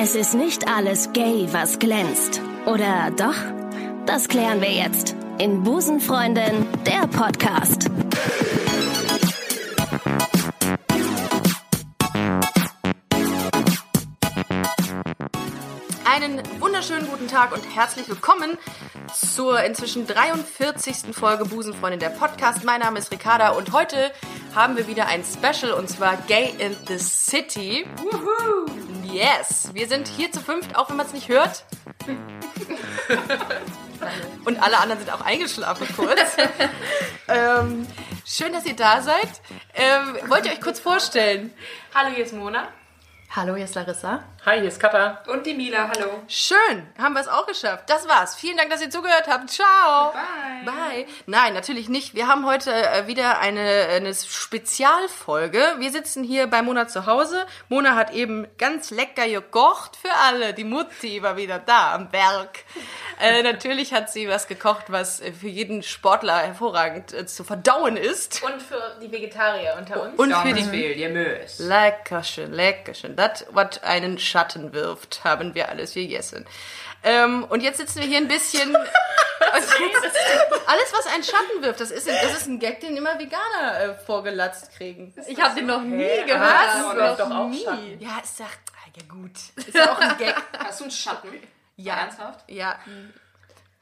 Es ist nicht alles gay, was glänzt. Oder doch? Das klären wir jetzt in Busenfreundin, der Podcast. Einen wunderschönen guten Tag und herzlich willkommen zur inzwischen 43. Folge Busenfreundin der Podcast. Mein Name ist Ricarda und heute haben wir wieder ein Special und zwar Gay in the City. Woohoo! Yes! Wir sind hier zu fünft, auch wenn man es nicht hört. und alle anderen sind auch eingeschlafen kurz. ähm, schön, dass ihr da seid. Ähm, wollt ihr euch kurz vorstellen? Hallo, hier ist Mona. Hallo, hier ist Larissa. Hi, hier ist Katha. Und die Mila, hallo. Schön, haben wir es auch geschafft. Das war's. Vielen Dank, dass ihr zugehört habt. Ciao. Bye. Bye. Nein, natürlich nicht. Wir haben heute äh, wieder eine, eine Spezialfolge. Wir sitzen hier bei Mona zu Hause. Mona hat eben ganz lecker gekocht für alle. Die Mutti war wieder da am Berg. Äh, natürlich hat sie was gekocht, was für jeden Sportler hervorragend äh, zu verdauen ist. Und für die Vegetarier unter uns. Und für die viel, ihr möst. Leckerchen, leckerchen. Das, was einen Schatten wirft, haben wir alles gegessen. Ähm, und jetzt sitzen wir hier ein bisschen. Also, alles, was einen Schatten wirft, das ist, das ist ein Gag, den immer Veganer äh, vorgelatzt kriegen. Ich habe den noch nie gehört. Was? wirft doch auch nie. Schatten. Ja, ist doch, ah, ja gut. Ist ja auch ein Gag. Hast du einen Schatten? Ja. Ernsthaft? Ja.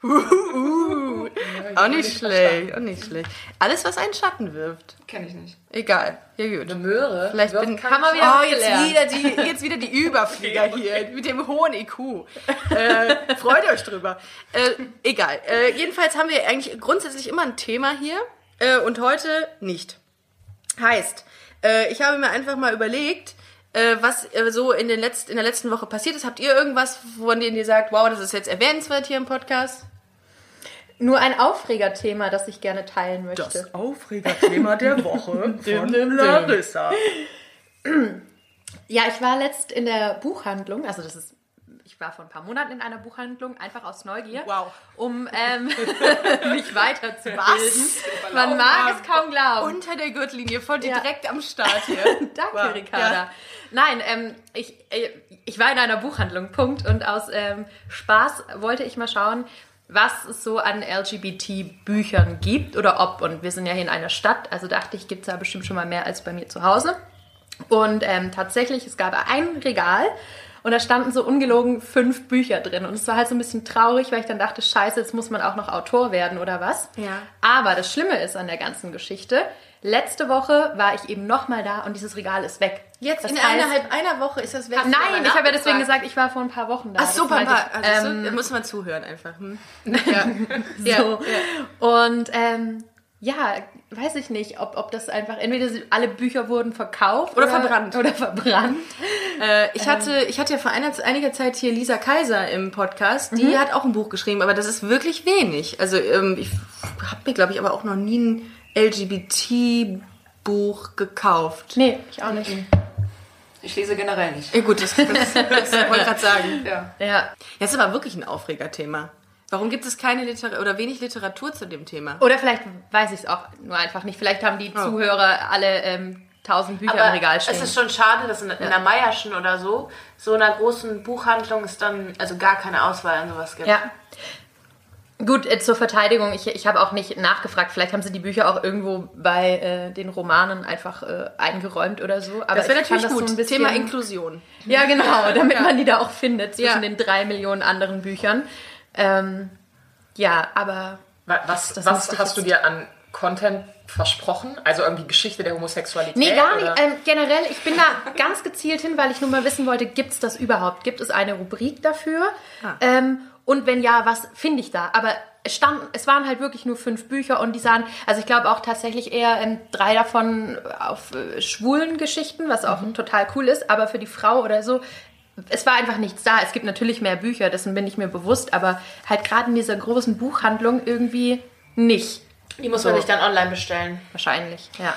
Uh, auch nicht schlecht, auch nicht schlecht. Alles, was einen Schatten wirft. Kenn ich nicht. Egal. Ja, gut. Eine Möhre. Vielleicht bin Haben wir wieder Oh, jetzt wieder, die, jetzt wieder die Überflieger hier mit dem hohen IQ. Äh, freut euch drüber. Äh, egal. Äh, jedenfalls haben wir eigentlich grundsätzlich immer ein Thema hier äh, und heute nicht. Heißt, äh, ich habe mir einfach mal überlegt, äh, was äh, so in, den letzt, in der letzten Woche passiert ist. Habt ihr irgendwas, von dem ihr sagt, wow, das ist jetzt erwähnenswert hier im Podcast? Nur ein Aufregerthema, das ich gerne teilen möchte. Aufregerthema der Woche von Larissa. Ja, ich war letzt in der Buchhandlung, also das ist, ich war vor ein paar Monaten in einer Buchhandlung, einfach aus Neugier, Wow. um ähm, mich weiterzubilden. Man mag es kaum glauben. Unter der Gürtellinie, voll Ja. direkt am Start hier. Danke, Wow. Ricarda. Ja. Nein, ähm, ich, äh, ich war in einer Buchhandlung, Punkt. Und aus ähm, Spaß wollte ich mal schauen, was es so an LGBT-Büchern gibt oder ob. Und wir sind ja hier in einer Stadt, also dachte ich, gibt es da bestimmt schon mal mehr als bei mir zu Hause. Und ähm, tatsächlich, es gab ein Regal und da standen so ungelogen fünf Bücher drin. Und es war halt so ein bisschen traurig, weil ich dann dachte, scheiße, jetzt muss man auch noch Autor werden oder was. Ja. Aber das Schlimme ist an der ganzen Geschichte, letzte Woche war ich eben nochmal da und dieses Regal ist weg. Jetzt Das in heißt- innerhalb einer Woche ist das weg. Nein, ich habe ja deswegen gesagt, ich war vor ein paar Wochen da. Ach so, Das meinte ich. Also, Ähm, da muss man zuhören einfach. Hm? Ja. so. Und ähm, ja, weiß ich nicht, ob, ob das einfach, entweder alle Bücher wurden verkauft Oder verbrannt. Oder verbrannt. Äh, ich, hatte, ich hatte ja vor einer, einiger Zeit hier Lisa Kaiser im Podcast. Die hat auch ein Buch geschrieben, aber das ist wirklich wenig. Also ähm, ich habe mir, glaube ich, aber auch noch nie ein LGBT-Buch gekauft. Nee, ich auch nicht. Ich lese generell nicht. Ja gut, das, das, das wollte ich gerade sagen. Ja. Ja. Das ist aber wirklich ein Aufregerthema. Warum gibt es keine Literatur oder wenig Literatur zu dem Thema? Oder vielleicht weiß ich es auch nur einfach nicht. Vielleicht haben die Zuhörer alle ähm, tausend Bücher im Regal stehen. es ist schon schade, dass in, in der Meierschen oder so, so einer großen Buchhandlung es dann also gar keine Auswahl an sowas gibt. Ja. Gut, äh, zur Verteidigung, ich, ich habe auch nicht nachgefragt. Vielleicht haben sie die Bücher auch irgendwo bei äh, den Romanen einfach äh, eingeräumt oder so. Aber Das wäre natürlich gut. So ein bisschen, Thema Inklusion. Ja, genau, damit man die da auch findet zwischen Ja. den drei Millionen anderen Büchern. Ähm, ja, aber Wa- Was, Das was hast du dir an Content versprochen? Also irgendwie Geschichte der Homosexualität? Nee, gar nicht. Ähm, generell, ich bin da ganz gezielt hin, weil ich nur mal wissen wollte, gibt es das überhaupt? Gibt es eine Rubrik dafür? Ah. Ähm, und wenn ja, was finde ich da? Aber es, stand, es waren halt wirklich nur fünf Bücher und die sahen, also ich glaube auch tatsächlich eher ähm, drei davon auf äh, schwulen Geschichten, was Mhm. auch total cool ist, aber für die Frau oder so, es war einfach nichts da. Es gibt natürlich mehr Bücher, dessen bin ich mir bewusst, aber halt gerade in dieser großen Buchhandlung irgendwie nicht. Die muss man sich dann online bestellen. Wahrscheinlich, ja.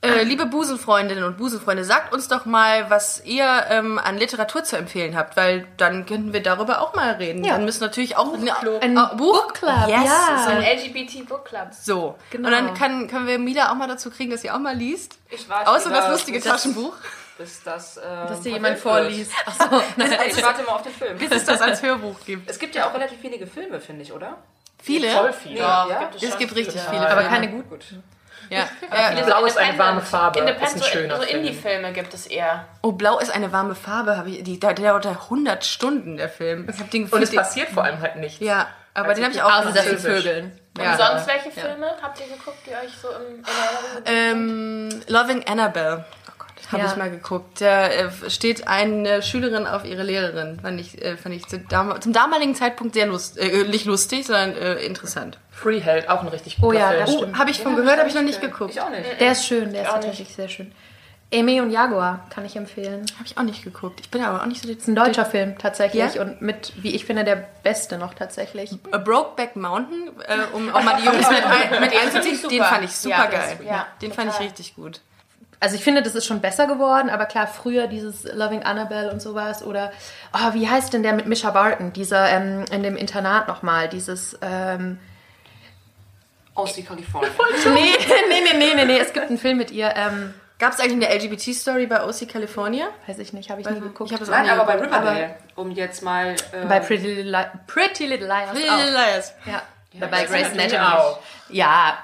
Äh, liebe Busenfreundinnen und Busenfreunde, sagt uns doch mal, was ihr ähm, an Literatur zu empfehlen habt, weil dann könnten wir darüber auch mal reden. Ja. Dann müssen natürlich auch Buchclub. Ein Buchclub, yes, ja. So, Ein LGBT Book Club. so. Genau. Und dann kann, können wir Mila auch mal dazu kriegen, dass sie auch mal liest. Ich weiß Außer das lustige das- Taschenbuch. Bis das. Ähm, Dass dir jemand vorliest. Achso, nein. Ich warte mal auf den Film. Bis es das als Hörbuch gibt. Es gibt ja auch relativ wenige Filme, finde ich, oder? Viele? Voll viele. Ja, Ja, ja? Es gibt richtig viele. Aber keine guten. Gut. Ja. ja. Blau ist eine warme Farbe. Independent, Ist ein so- schöner so Film. Indie-Filme gibt es eher. Oh, Blau ist eine warme Farbe. Hab ich, die, der dauert 100 Stunden, der Film. Ich hab den Und es passiert vor allem halt nichts. Ja, aber Also den habe ich auch Außer gesehen. vögeln. Und Ja. sonst welche Filme habt ihr geguckt, die euch so im, in Erinnerung Ähm, Loving Annabelle. Habe Ja. ich mal geguckt. Da äh, steht eine Schülerin auf ihre Lehrerin. Fand ich, äh, fand ich zum damaligen Zeitpunkt sehr lust äh, nicht lustig, sondern äh, interessant. Freeheld, auch ein richtig guter Oh ja, Film. das Oh, stimmt. habe ich von gehört, habe ich noch nicht geguckt. Ich auch nicht. Der ist schön, der ist Auch tatsächlich sehr schön. Amy und Jaguar kann ich empfehlen. Habe ich auch nicht geguckt. Ich bin aber auch nicht so ist ein deutscher Film tatsächlich Ja? und mit, wie ich finde, der beste noch tatsächlich. A Brokeback Mountain, äh, um auch mal die Jungs mit, mit einzuziehen, den fand ich super Ja, geil. ist- ja, den fand ich total. richtig gut. Also ich finde, das ist schon besser geworden, aber klar, früher dieses Loving Annabelle und sowas oder, oh, wie heißt denn der mit Misha Barton, dieser ähm, in dem Internat nochmal, dieses, ähm, Aus Kalifornien. nee, nee, nee, nee, nee, nee, es gibt einen Film mit ihr, ähm, Gab es eigentlich eine LGBT-Story bei OC California? weiß ich nicht, habe ich nie geguckt. Ich habe es auch Nein, nie aber bei. Riverdale, um jetzt mal. Äh, bei Pretty Little, Li Pretty Little Liars Pretty. Little Liars. Ja, bei Grace Anatomy. Ja,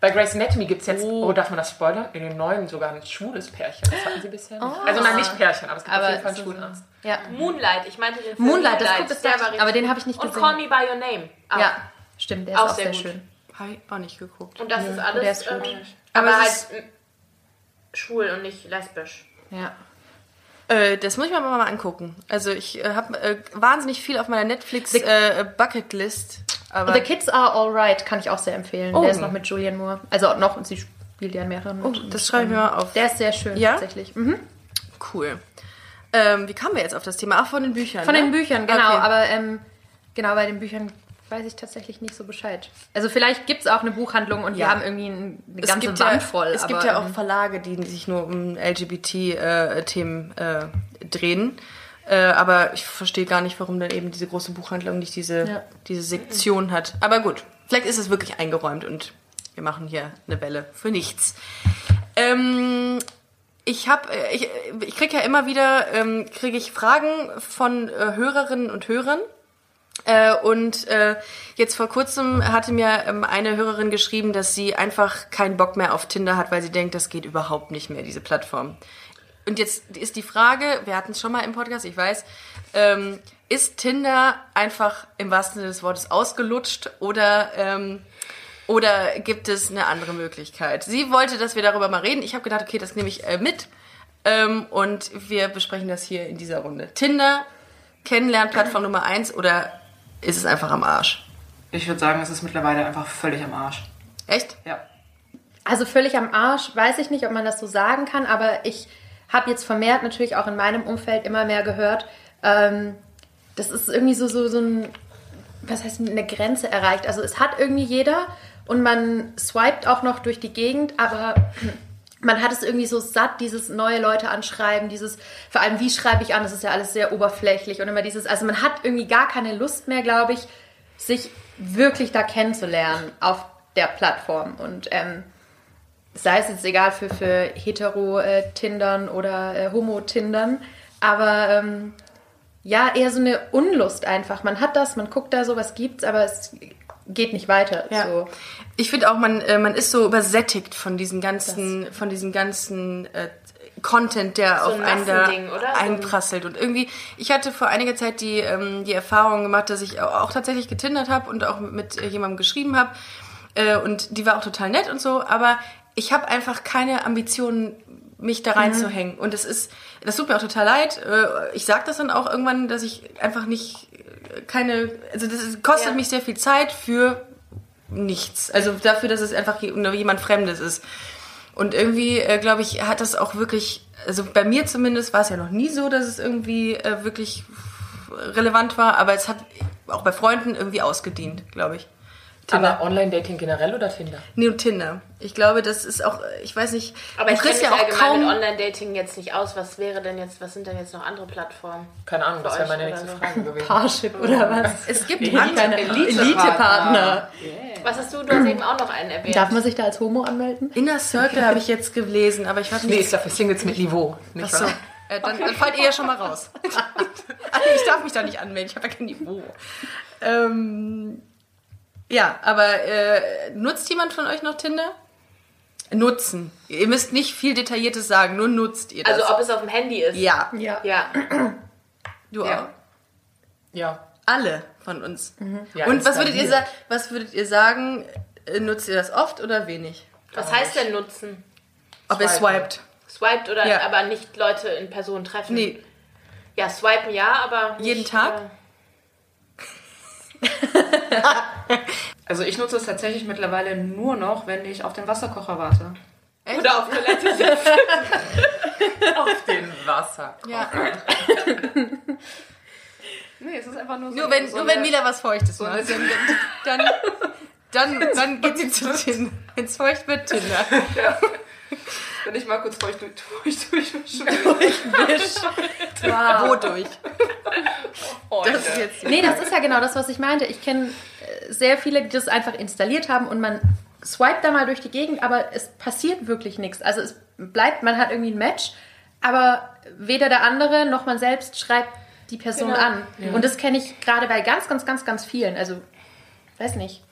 Bei Grey's Anatomy gibt es jetzt, oh. darf man das spoilern? In den neuen sogar ein schwules Pärchen. Das hatten sie bisher nicht. Also nein, nicht Pärchen, aber es gibt Aber auf jeden Fall einen so- schwulen Arzt. ja. Moonlight, ich meinte den Film Moonlight, das guckt es der aber den habe ich nicht Und gesehen. Call Me By Your Name. Auch. Ja, stimmt, der ist Auch auch, sehr sehr, schön. Habe ich auch nicht geguckt. Und das ist der alles ist gut. ähm, Aber aber, es halt ist- schwul und nicht lesbisch. Ja. Äh, das muss ich mir aber mal angucken. Also ich äh, habe äh, wahnsinnig viel auf meiner Netflix äh, Bucketlist. Aber The Kids Are Alright kann ich auch sehr empfehlen. Oh. Der ist noch mit Julian Moore. Also noch, und sie spielt ja in mehreren. oh, das schreibe ich mir mal auf. Der ist sehr schön Ja? tatsächlich. Mhm. Cool. Ähm, wie kamen wir jetzt auf das Thema? Ach, von den Büchern. Von ne? den Büchern, genau. Okay. Aber ähm, genau, bei den Büchern weiß ich tatsächlich nicht so Bescheid. Also vielleicht gibt es auch eine Buchhandlung und Ja. haben irgendwie ein- eine es ganze gibt Wand ja, voll. Es gibt aber, ja auch ähm, Verlage, die sich nur um LGBT-Themen äh, drehen. Äh, aber ich verstehe gar nicht, warum dann eben diese große Buchhandlung nicht diese, Ja. diese Sektion hat. Aber gut, vielleicht ist es wirklich eingeräumt und wir machen hier eine Welle für nichts. Ähm, ich habe, ich, ich kriege ja immer wieder, ähm, kriege ich Fragen von äh, Hörerinnen und Hörern. Äh, und äh, jetzt vor kurzem hatte mir ähm, eine Hörerin geschrieben, dass sie einfach keinen Bock mehr auf Tinder hat, weil sie denkt, das geht überhaupt nicht mehr, diese Plattform. Und jetzt ist die Frage, wir hatten es schon mal im Podcast, ich weiß, ähm, ist Tinder einfach im wahrsten Sinne des Wortes ausgelutscht oder, ähm, oder gibt es eine andere Möglichkeit? Sie wollte, dass wir darüber mal reden. Ich habe gedacht, okay, das nehme ich äh, mit. Ähm, und wir besprechen das hier in dieser Runde. Tinder, Kennenlernplattform Nummer eins oder ist es einfach am Arsch? Ich würde sagen, es ist mittlerweile einfach völlig am Arsch. Echt? Ja. Also völlig am Arsch, weiß ich nicht, ob man das so sagen kann, aber ich habe jetzt vermehrt natürlich auch in meinem Umfeld immer mehr gehört, ähm, das ist irgendwie so, so, so ein, was heißt eine Grenze erreicht. Also es hat irgendwie jeder und man swiped auch noch durch die Gegend, aber man hat es irgendwie so satt, dieses neue Leute anschreiben, dieses, vor allem wie schreibe ich an, das ist ja alles sehr oberflächlich und immer dieses, also man hat irgendwie gar keine Lust mehr, glaube ich, sich wirklich da kennenzulernen auf der Plattform und ähm, sei es jetzt egal für, für Hetero-Tindern oder äh, Homo-Tindern, aber ähm, ja, eher so eine Unlust einfach. Man hat das, man guckt da so, was gibt's, aber es geht nicht weiter. Ja. So. Ich finde auch, man, äh, man ist so übersättigt von diesen ganzen, von diesem ganzen äh, Content, der auf ein einen da? So einprasselt. Und irgendwie, ich hatte vor einiger Zeit die, ähm, die Erfahrung gemacht, dass ich auch, tatsächlich getindert habe und auch mit äh, jemandem geschrieben habe. Äh, und die war auch total nett und so, aber ich habe einfach keine Ambitionen, mich da reinzuhängen. Und es ist, das tut mir auch total leid. Äh, Ich sage das dann auch irgendwann, dass ich einfach nicht äh, keine, also das kostet Ja. mich sehr viel Zeit für nichts. Also dafür, dass es einfach jemand Fremdes ist. Und irgendwie, äh, glaube ich, hat das auch wirklich, also bei mir zumindest war es ja noch nie so, dass es irgendwie wirklich relevant war, aber es hat auch bei Freunden irgendwie ausgedient, glaube ich. Aber Online-Dating generell oder Tinder? Nee, und Tinder. Ich glaube, das ist auch, ich weiß nicht, Aber ich kenne ja auch kaum... mit Online-Dating jetzt nicht aus. Was wäre denn jetzt, was sind denn jetzt noch andere Plattformen? Keine Ahnung, das wäre meine nächste. Frage gewesen. Parship oder was? Es gibt Elite- andere Elite-Partner. Was hast du? Du hast eben auch noch einen erwähnt. Darf man sich da als Homo anmelden? Inner Circle habe ich jetzt gelesen, aber ich weiß Nee, nicht. ist ja für Singles mit Niveau. Nicht Achso. wahr? Äh, dann, dann fallt ihr ja schon mal raus. also ich darf mich da nicht anmelden, ich habe ja kein Niveau. Ähm, ja, aber äh, nutzt jemand von euch noch Tinder? Nutzen. Ihr müsst nicht viel Detailliertes sagen, nur nutzt ihr das. Also ob es auf dem Handy ist. ja, Ja. Ja. du Ja. auch. Ja. Alle von uns. ja Und was würdet, ihr was würdet ihr sagen? äh, Nutzt ihr das oft oder wenig? Was heißt denn nutzen? Ob ihr Swipen. swiped? Swiped oder Ja. aber nicht Leute in Person treffen? Nee, Ja, swipen ja, aber. Nicht, Jeden Tag? Äh, Also ich nutze es tatsächlich mittlerweile nur noch, wenn ich auf den Wasserkocher warte. oder auf Toilette sitzen. Auf den Wasser. ja. Nee, es ist einfach nur so. Nur wenn, so nur wenn Mila was Feuchtes so macht. eine- Dann, dann, dann geht sie zu Tinder. Wenn es feucht wird, Wenn ich mal kurz feucht durch, feucht durchwische. Wo durch? Das ist jetzt Nee, das ist ja genau das, was ich meinte. Ich kenne äh, sehr viele, die das einfach installiert haben und man swipet da mal durch die Gegend, aber es passiert wirklich nichts. Also es bleibt, man hat irgendwie ein Match, aber weder der andere noch man selbst schreibt die Person Genau. an. Und das kenne ich gerade bei ganz, ganz, ganz, ganz vielen. Also, weiß nicht.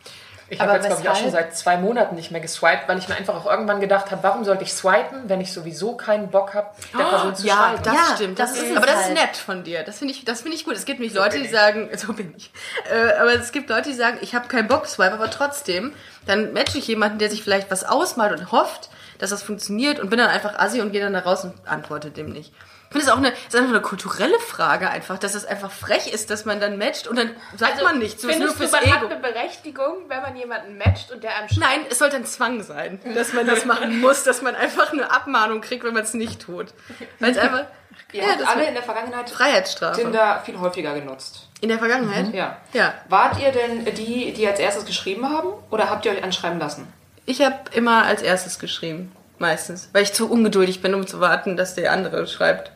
Ich habe jetzt, glaube ich, auch schon seit zwei Monaten nicht mehr geswiped, weil ich mir einfach auch irgendwann gedacht habe, warum sollte ich swipen, wenn ich sowieso keinen Bock habe, der Person zu Ja, schreiben. das Ja, stimmt. das Das ist aber das ist halt. nett von dir. Das finde ich, das finde ich gut. Es gibt nämlich Leute, die sagen, so bin ich. Äh, aber es gibt Leute, die sagen, ich habe keinen Bock swipe, aber trotzdem, dann matche ich jemanden, der sich vielleicht was ausmalt und hofft, dass das funktioniert und bin dann einfach assi und gehe dann da raus und antworte dem nicht. Ich finde es auch eine, ist einfach eine kulturelle Frage einfach, dass es einfach frech ist, dass man dann matcht und dann sagt man nichts. So ist nur Also, Findest fürs du, man Ego. hat eine Berechtigung, wenn man jemanden matcht und der einem schreibt? Nein, es sollte ein Zwang sein, dass man das machen muss, dass man einfach eine Abmahnung kriegt, wenn man es nicht tut. Weil es einfach Ja, das alle in der Vergangenheit Freiheitsstrafe. Tinder viel häufiger genutzt. In der Vergangenheit? Ja. Ja. Wart ihr denn die, die als erstes geschrieben haben oder habt ihr euch anschreiben lassen? Ich habe immer als erstes geschrieben. Meistens. Weil ich zu ungeduldig bin, um zu warten, dass der andere schreibt.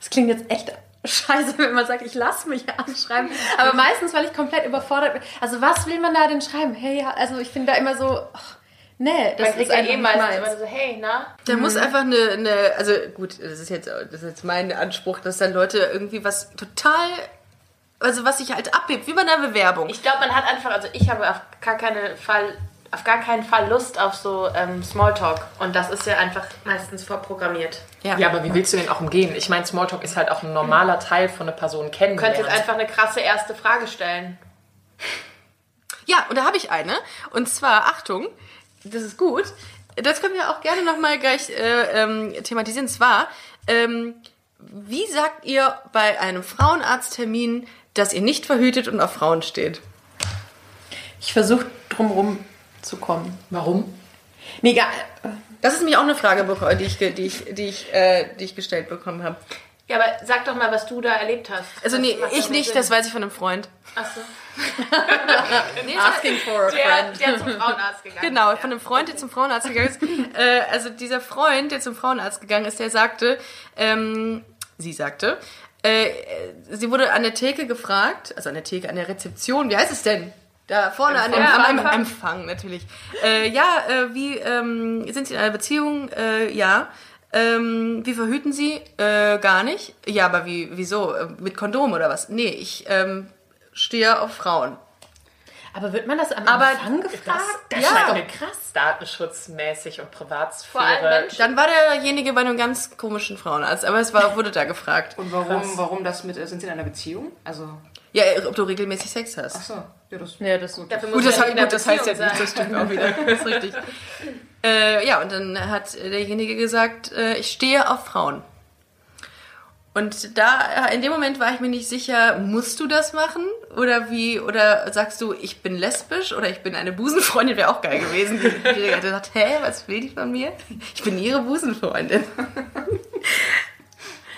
Das klingt jetzt echt scheiße, wenn man sagt, ich lasse mich anschreiben. Aber meistens, weil ich komplett überfordert bin. Also was will man da denn schreiben? Hey, also ich finde da immer so, ach, nee, das ist ja eh nicht meistens immer so, hey, na? Da muss einfach eine, eine, also gut, das ist jetzt, das ist jetzt mein Anspruch, dass dann Leute irgendwie was total, also was sich halt abhebt, wie bei einer Bewerbung. Ich glaube, man hat einfach, also ich habe auf gar keinen Fall, auf gar keinen Fall Lust auf so ähm, Smalltalk. Und das ist ja einfach meistens vorprogrammiert. ja. Ja, aber wie willst du den auch umgehen? Ich meine, Smalltalk ist halt auch ein normaler Teil von einer Person Du könntest einfach eine krasse erste Frage stellen. Ja, und da habe ich eine. Und zwar, Achtung, das ist gut. Das können wir auch gerne nochmal gleich äh, ähm, thematisieren. Und zwar, ähm, wie sagt ihr bei einem Frauenarzttermin, dass ihr nicht verhütet und auf Frauen steht? Ich versuche drumrum zu kommen. Warum? Nee, gar, Das ist nämlich auch eine Frage, die ich, die ich, die ich, äh, die ich gestellt bekommen habe. Ja, aber sag doch mal, was du da erlebt hast. Also Das nee, ich nicht, Sinn. das weiß ich von einem Freund. Achso. Asking for a Der, der zum Frauenarzt gegangen Genau, von einem Freund, der zum Frauenarzt gegangen ist. äh, also dieser Freund, der zum Frauenarzt gegangen ist, der sagte, ähm, sie sagte, äh, sie wurde an der Theke gefragt, also an der Theke, an der Rezeption, wie heißt es denn? Da vorne an dem, am, am Empfang. Empfang natürlich. Äh, ja, äh, wie ähm, sind Sie in einer Beziehung? Äh, ja. Ähm, wie verhüten Sie? Äh, gar nicht. Ja, aber wie, wieso? Äh, Mit Kondom oder was? Nee, ich ähm, stehe auf Frauen. Aber wird man das am Aber Empfang gefragt? Das Ja. ist halt krass datenschutzmäßig und Privatsphäre. Vor allem Menschen. Dann war derjenige bei einem ganz komischen Frauenarzt, aber es war, wurde da gefragt. Und warum, warum das mit, sind sie in einer Beziehung? Also, Ja, ob du regelmäßig Sex hast. achso, ja, das Ja, das Dafür Gut, muss das, gut, das heißt ja Beziehung nicht, das stimmt auch wieder. Das ist richtig. Äh, ja, und dann hat derjenige gesagt, äh, ich stehe auf Frauen. Und da, in dem Moment war ich mir nicht sicher, musst du das machen? Oder wie, oder sagst du, ich bin lesbisch oder ich bin eine Busenfreundin, wäre auch geil gewesen. Die, hätte gesagt, hä, was will die von mir? Ich bin ihre Busenfreundin.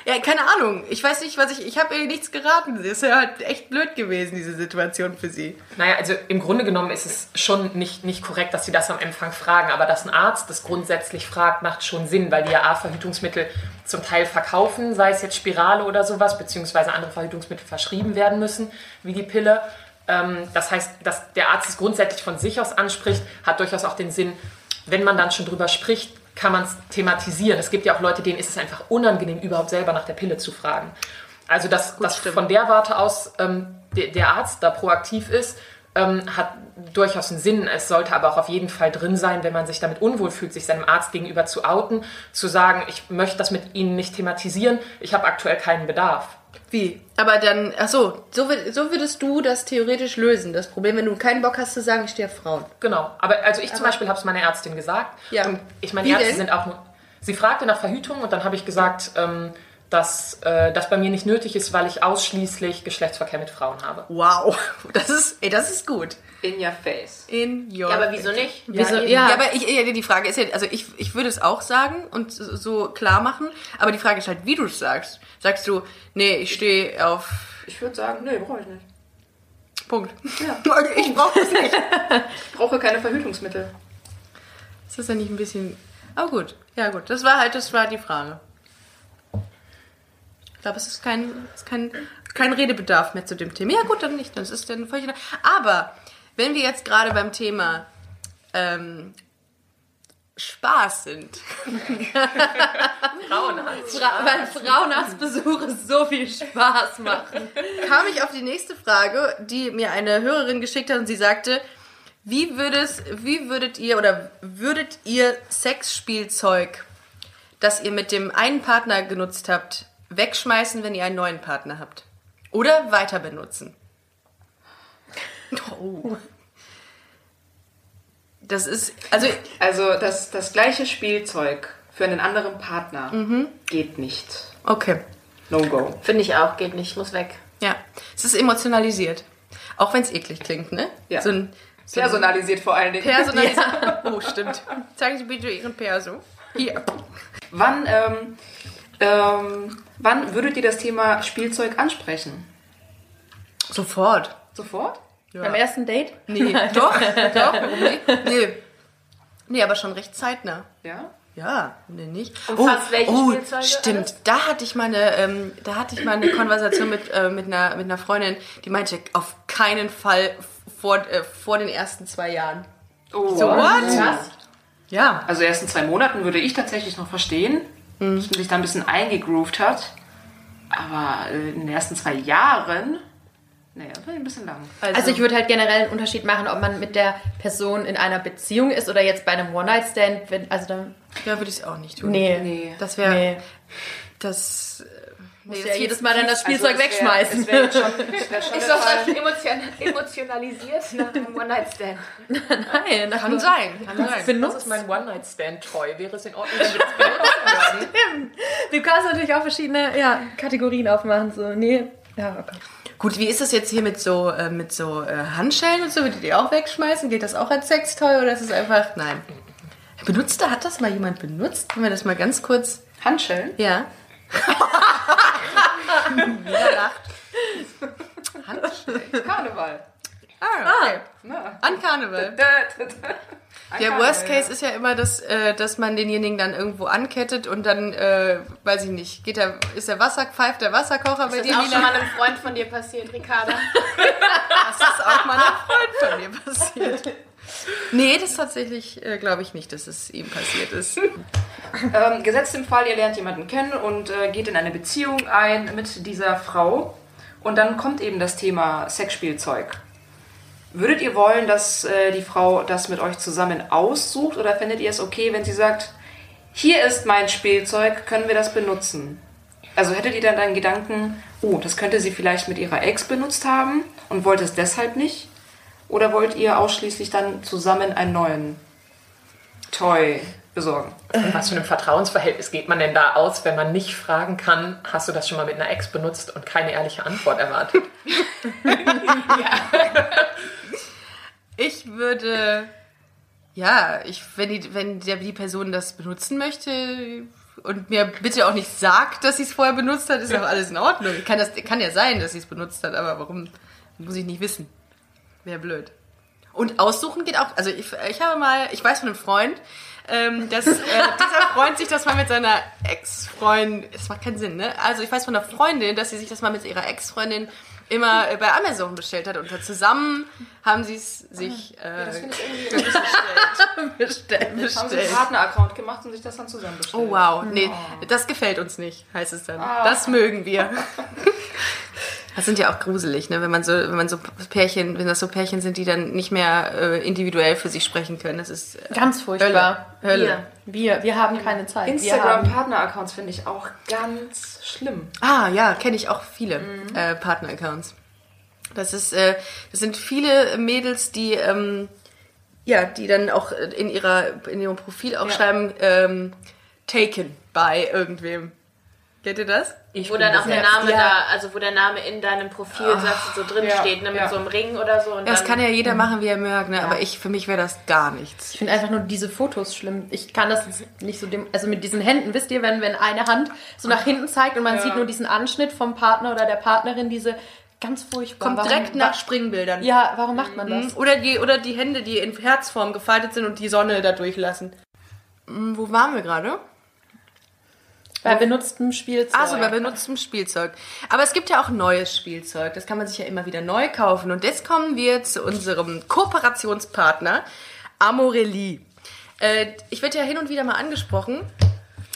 Ja, keine Ahnung. Ich weiß nicht, was ich. Ich habe ihr nichts geraten. Das ist ja halt echt blöd gewesen, diese Situation für sie. Naja, also im Grunde genommen ist es schon nicht, nicht korrekt, dass sie das am Empfang fragen, aber dass ein Arzt das grundsätzlich fragt, macht schon Sinn, weil die ja A-Verhütungsmittel zum Teil verkaufen, sei es jetzt Spirale oder sowas, beziehungsweise andere Verhütungsmittel verschrieben werden müssen, wie die Pille. Ähm, das heißt, dass der Arzt es grundsätzlich von sich aus anspricht, hat durchaus auch den Sinn, wenn man dann schon drüber spricht, kann man es thematisieren. Es gibt ja auch Leute, denen ist es einfach unangenehm, überhaupt selber nach der Pille zu fragen. Also, dass, dass von der Warte aus ähm, der, der Arzt da proaktiv ist, ähm, hat durchaus einen Sinn. Es sollte aber auch auf jeden Fall drin sein, wenn man sich damit unwohl fühlt, sich seinem Arzt gegenüber zu outen, zu sagen, ich möchte das mit Ihnen nicht thematisieren, ich habe aktuell keinen Bedarf. Wie? Aber dann, ach so, so, so würdest du das theoretisch lösen. Das Problem, wenn du keinen Bock hast zu sagen, ich stehe auf Frauen. Genau. Aber also ich zum Beispiel habe es meiner Ärztin gesagt. Ja. Und ich meine, Wie Ärzte denn? sind auch nur. Sie fragte nach Verhütung und dann habe ich gesagt, ähm, dass äh, das bei mir nicht nötig ist, weil ich ausschließlich Geschlechtsverkehr mit Frauen habe. Wow, das ist, ey, das ist gut. In your face. In your Ja, aber wieso nicht? Wieso, Ja, ja, aber ich, ja, die Frage ist ja, also ich, ich würde es auch sagen und so klar machen, aber die Frage ist halt, wie du es sagst. Sagst du, nee, ich stehe auf Ich würde sagen, nee, brauche ich nicht. Punkt. Ja. Ich brauche es nicht. Ich brauche keine Verhütungsmittel. Ist das ja nicht ein bisschen. Aber gut, ja gut, das war halt, das war die Frage. Ich glaube, es ist kein, es ist kein, kein Redebedarf mehr zu dem Thema. Ja gut, dann nicht, das ist dann völlig. Aber wenn wir jetzt gerade beim Thema ähm, Spaß sind, Frauenarzt. Fra weil Frauenarztbesuche so viel Spaß machen. kam ich auf die nächste Frage, die mir eine Hörerin geschickt hat und sie sagte, wie würdet, wie würdet ihr oder würdet ihr Sexspielzeug, das ihr mit dem einen Partner genutzt habt, wegschmeißen, wenn ihr einen neuen Partner habt? Oder weiter benutzen? Oh. Das ist, also, Also das, das gleiche Spielzeug für einen anderen Partner geht nicht. okay. No go. Finde ich auch, geht nicht, muss weg. Ja, es ist emotionalisiert. Auch wenn es eklig klingt, ne? Ja. So ein, so ein Personalisiert vor allen Dingen. personalisiert. Oh, stimmt. Zeigen Sie bitte Ihren Perso. Hier. Wann, ähm, ähm, wann würdet ihr das Thema Spielzeug ansprechen? Sofort. Sofort? Beim ersten Date? Nee, doch, doch, warum nicht? Nee. Nee, aber schon recht zeitnah. Ja? Ja, nee, nicht. fast welche oh, Spielzeuge stimmt. alles? Da hatte ich mal eine, ähm, da hatte ich mal eine Konversation mit, äh, mit, einer, mit einer Freundin, die meinte, auf keinen Fall vor, äh, vor den ersten zwei Jahren. Oh. So, what? Ja. Also erst in zwei Monaten würde ich tatsächlich noch verstehen, Mhm. dass man sich da ein bisschen eingegroovt hat. Aber äh, in den ersten zwei Jahren, nee, das war ein bisschen lang. Also ich würde halt generell einen Unterschied machen, ob man mit der Person in einer Beziehung ist oder jetzt bei einem One-Night-Stand. wenn- Also dann, Ja, würde ich es auch nicht tun. nee. Nee. Das wäre, Nee. das, äh, nee, Ja, jetzt jedes Mal dann das Spielzeug Also wär- wegschmeißen. Es wäre schon, wär schon Ist der das Fall. dann emotion emotionalisiert nach einem One-Night-Stand? Nein, kann sein, kann sein. Das ist benutzt. mein One-Night-Stand-Toy. Wäre es in Ordnung, wenn wir das benutzen? Du kannst natürlich auch verschiedene ja, Kategorien aufmachen. So, nee. Ja, okay. Gut, wie ist das jetzt hier mit so, äh, mit so äh, Handschellen und so? Würdet ihr auch wegschmeißen? Geht das auch als Sextoy oder ist es einfach, nein. Benutzte, hat das mal jemand benutzt? Können wir das mal ganz kurz, Handschellen? ja. Jeder lacht. Handschellen. Karneval. Ah, okay. Na. An Karneval. Der Worst Case ist ja immer, dass, äh, dass man denjenigen dann irgendwo ankettet und dann, äh, weiß ich nicht, geht der, ist der Wasser, pfeift der Wasserkocher bei Das dir ist auch wieder? schon mal einem Freund von dir passiert, Ricarda. Das ist auch mal einem Freund von mir passiert. Nee, das tatsächlich äh, glaube ich nicht, dass es ihm passiert ist. Ähm, gesetzt im Fall, ihr lernt jemanden kennen und äh, geht in eine Beziehung ein mit dieser Frau und dann kommt eben das Thema Sexspielzeug. Würdet ihr wollen, dass äh, die Frau das mit euch zusammen aussucht oder fändet ihr es okay, wenn sie sagt, hier ist mein Spielzeug, können wir das benutzen? Also hättet ihr dann einen Gedanken, oh, das könnte sie vielleicht mit ihrer Ex benutzt haben und wollt es deshalb nicht? Oder wollt ihr ausschließlich dann zusammen einen neuen Toy besorgen? In was für einem Vertrauensverhältnis geht man denn da aus, wenn man nicht fragen kann, hast du das schon mal mit einer Ex benutzt und keine ehrliche Antwort erwartet? Ich würde, ja, ich, wenn, die, wenn der, die Person das benutzen möchte und mir bitte auch nicht sagt, dass sie es vorher benutzt hat, ist auch alles in Ordnung. Kann, das, kann ja sein, dass sie es benutzt hat, aber warum muss ich nicht wissen? Wäre blöd. Und aussuchen geht auch. Also ich, ich habe mal, ich weiß von einem Freund, ähm, dass äh, dieser Freund sich das mal mit seiner Ex-Freundin, das macht keinen Sinn, ne? Also ich weiß von einer Freundin, dass sie sich das mal mit ihrer Ex-Freundin immer äh, bei Amazon bestellt hat und zusammen haben sie es sich äh, Das finde ich irgendwie. bestellt. Haben sie einen bestellt. Partner-Account gemacht und sich das dann zusammen bestellt. Oh wow, nee, das gefällt uns nicht, heißt es dann. Das mögen wir. Das sind ja auch gruselig, ne? Wenn man so, wenn man so Pärchen, wenn das so Pärchen sind, die dann nicht mehr äh, individuell für sich sprechen können. Das ist äh, Ganz furchtbar. Hölle. Hölle. Wir, wir haben keine Zeit. Instagram-Partner-Accounts finde ich auch ganz schlimm. Ah ja, kenne ich auch viele äh, Partner-Accounts. Das ist, äh, das sind viele Mädels, die ähm, ja, die dann auch in ihrer in ihrem Profil auch schreiben ähm, taken by irgendwem. Kennt ihr das? Wo dann auch der Name Ja. da, also wo der Name in deinem Profilsatz so drin ja, steht, ne, mit ja. so einem Ring oder so. Und Ja, das dann, kann ja jeder machen, wie er mag, ne? aber ich für mich wäre das gar nichts. Ich finde einfach nur diese Fotos schlimm. Ich kann das nicht so dem, also mit diesen Händen, wisst ihr, wenn, wenn eine Hand so nach hinten zeigt und man sieht nur diesen Anschnitt vom Partner oder der Partnerin, diese ganz furchtbar. Kommt Warum- direkt nach Springbildern. Ja, warum macht man das? Mhm. Oder die, oder die Hände, die in Herzform gefaltet sind und die Sonne da durchlassen. Mhm, Wo waren wir gerade? Bei benutztem Spielzeug. Also bei benutztem Spielzeug. Aber es gibt ja auch neues Spielzeug. Das kann man sich ja immer wieder neu kaufen. Und jetzt kommen wir zu unserem Kooperationspartner Amorelli. Äh, ich werde ja hin und wieder mal angesprochen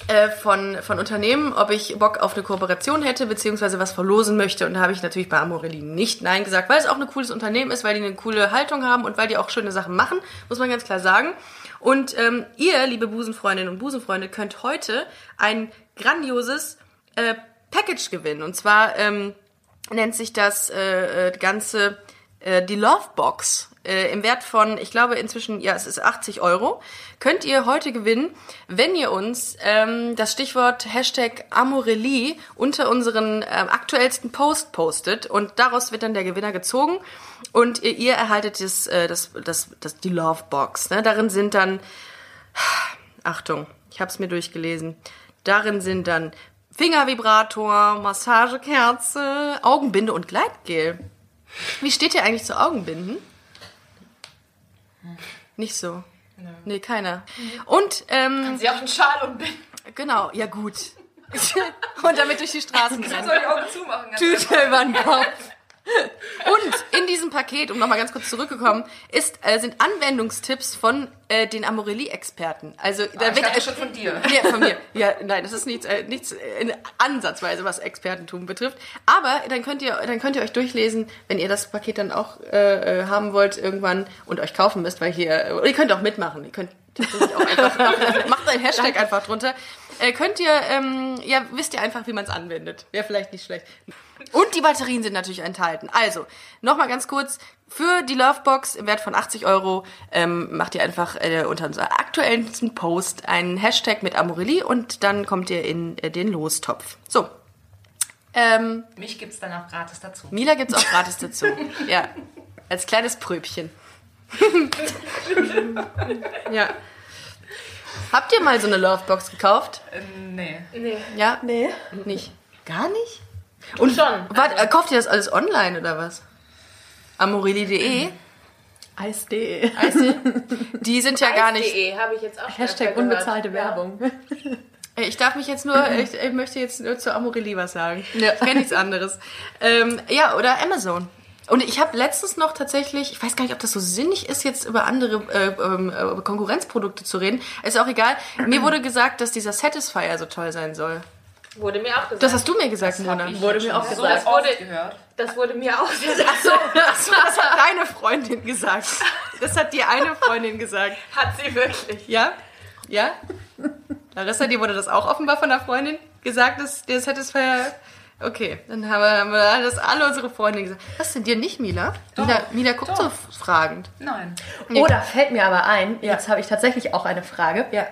äh, von, von Unternehmen, ob ich Bock auf eine Kooperation hätte, beziehungsweise was verlosen möchte. Und da habe ich natürlich bei Amorelli nicht Nein gesagt, weil es auch ein cooles Unternehmen ist, weil die eine coole Haltung haben und weil die auch schöne Sachen machen, muss man ganz klar sagen. Und ähm, ihr, liebe Busenfreundinnen und Busenfreunde, könnt heute ein grandioses äh, Package gewinnen. Und zwar ähm, nennt sich das äh, äh, Ganze äh, die Love Box. Äh, Im Wert von, ich glaube inzwischen, ja, es ist 80 Euro. Könnt ihr heute gewinnen, wenn ihr uns ähm, das Stichwort Hashtag Amorelie unter unseren ähm, aktuellsten Post postet. Und daraus wird dann der Gewinner gezogen. Und ihr, ihr erhaltet das, äh, das, das, das, die Love Box. Ne? Darin sind dann Achtung, ich habe es mir durchgelesen. Darin sind dann Fingervibrator, Massagekerze, Augenbinde und Gleitgel. Wie steht ihr eigentlich zu Augenbinden? Nicht so. Nee, keiner. Und, ähm, Sie auch einen Schal und Binden. genau, ja gut. und damit durch die Straßen rennen. Soll die Augen zumachen? Tüte über den Kopf. Und in diesem Paket, um nochmal ganz kurz zurückgekommen, ist, äh, sind Anwendungstipps von äh, den Amorelli-Experten. Also da Ah, ich wird dachte schon von dir. Ja, von mir. Ja, nein, das ist nichts, äh, nichts äh, in ansatzweise, was Expertentum betrifft. Aber dann könnt ihr, dann könnt ihr euch durchlesen, wenn ihr das Paket dann auch äh, äh, haben wollt irgendwann und euch kaufen müsst, weil hier, äh, ihr könnt auch mitmachen. Ihr könnt auch einfach, macht, macht einen Hashtag einfach drunter. Äh, könnt ihr, ähm, ja, wisst ihr einfach, wie man es anwendet. Wäre vielleicht nicht schlecht. Und die Batterien sind natürlich enthalten. Also, nochmal ganz kurz. Für die Lovebox im Wert von 80 Euro ähm, macht ihr einfach äh, unter unserer aktuellsten Post einen Hashtag mit Amorelie und dann kommt ihr in äh, den Lostopf. So. Ähm, Mich gibt's dann auch gratis dazu. Mila gibt's auch gratis dazu. Ja. Als kleines Pröbchen. ja. Habt ihr mal so eine Lovebox gekauft? Nee. Ja? Nee. Nicht. Gar nicht? Und Schon. Warte, äh, kauft ihr das alles online oder was? Amorelli.de? Eis.de. Die sind ja gar nicht. Eis.de habe ich jetzt auch schon Hashtag öfter gehört. unbezahlte Werbung. Ich darf mich jetzt nur, ich, ich möchte jetzt nur zu Amorelli was sagen. Ich kenne nichts anderes. Ähm, ja, oder Amazon. Und ich habe letztens noch tatsächlich, ich weiß gar nicht, ob das so sinnig ist, jetzt über andere äh, ähm, äh, Konkurrenzprodukte zu reden. Ist auch egal. Mir wurde gesagt, dass dieser Satisfier so toll sein soll. Wurde mir auch gesagt. Das hast du mir gesagt, Mona. wurde mir auch So gesagt. das Wurde, das wurde mir auch gesagt. Achso, das hat deine Freundin gesagt. Das hat dir eine Freundin gesagt. Hat sie wirklich. Ja? Ja? Larissa, dir wurde das auch offenbar von der Freundin gesagt, dass der Satisfier. Okay, dann haben wir, haben wir das alle unsere Freundinnen gesagt. Was denn dir nicht, Mila? Mila, Mila guckt so fragend. Nein. Oder fällt mir aber ein, jetzt habe ich tatsächlich auch eine Frage. Ja.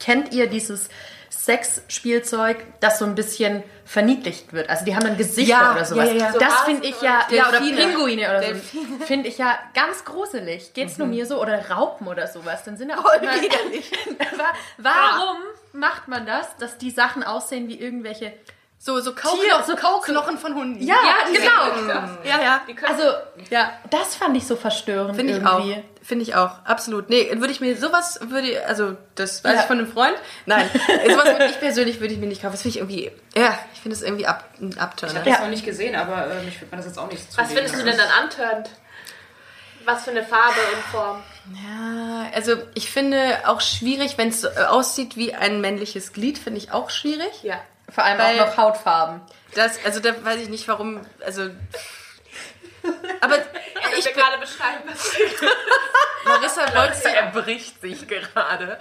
Kennt ihr dieses Sexspielzeug, das so ein bisschen verniedlicht wird? Also die haben dann Gesichter Ja, oder sowas. ja, ja, ja. So Das finde ich ja, ja oder. Pinguine oder so. Finde ich ja ganz gruselig. Geht's nur mir so oder Raupen oder sowas? Dann sind ja auch immer, widerlich. Wa- Warum macht man das, dass die Sachen aussehen wie irgendwelche So, so, Kaukno Tier- so Kauknochen von Hunden. Ja, genau. ja, ja. Also, ja. das fand ich so verstörend Finde ich irgendwie. auch. Finde ich auch. Absolut. Nee, würde ich mir sowas, würde ich, also, das weiß Ja. ich von einem Freund. Nein, sowas würde ich persönlich würde ich mir nicht kaufen. Das finde ich irgendwie, ja, ich finde es irgendwie ab, ein Ich habe das noch nicht gesehen, aber äh, mich würde man das jetzt auch nicht zu. Was findest du denn dann antörend? Was für eine Farbe und Form? Ja, also ich finde auch schwierig, wenn es äh, aussieht wie ein männliches Glied, finde ich auch schwierig. Ja. Vor allem Weil- auch noch Hautfarben. Das, also da weiß ich nicht, warum, also. Aber Ich will gerade beschreiben, was Marissa wollte Er bricht sich gerade.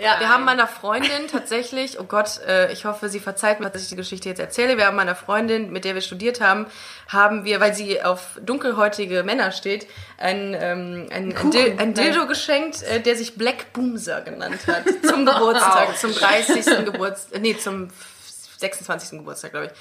Ja, wir haben meiner Freundin tatsächlich, oh Gott, äh, ich hoffe, sie verzeiht mir, dass ich die Geschichte jetzt erzähle. Wir haben meiner Freundin, mit der wir studiert haben, haben wir, weil sie auf dunkelhäutige Männer steht, ein, ähm, ein, ein, Dil ein Dildo geschenkt, äh, der sich Black Boomser genannt hat. Zum Geburtstag, zum 30. Geburtstag, nee, zum 26. Geburtstag, glaube ich.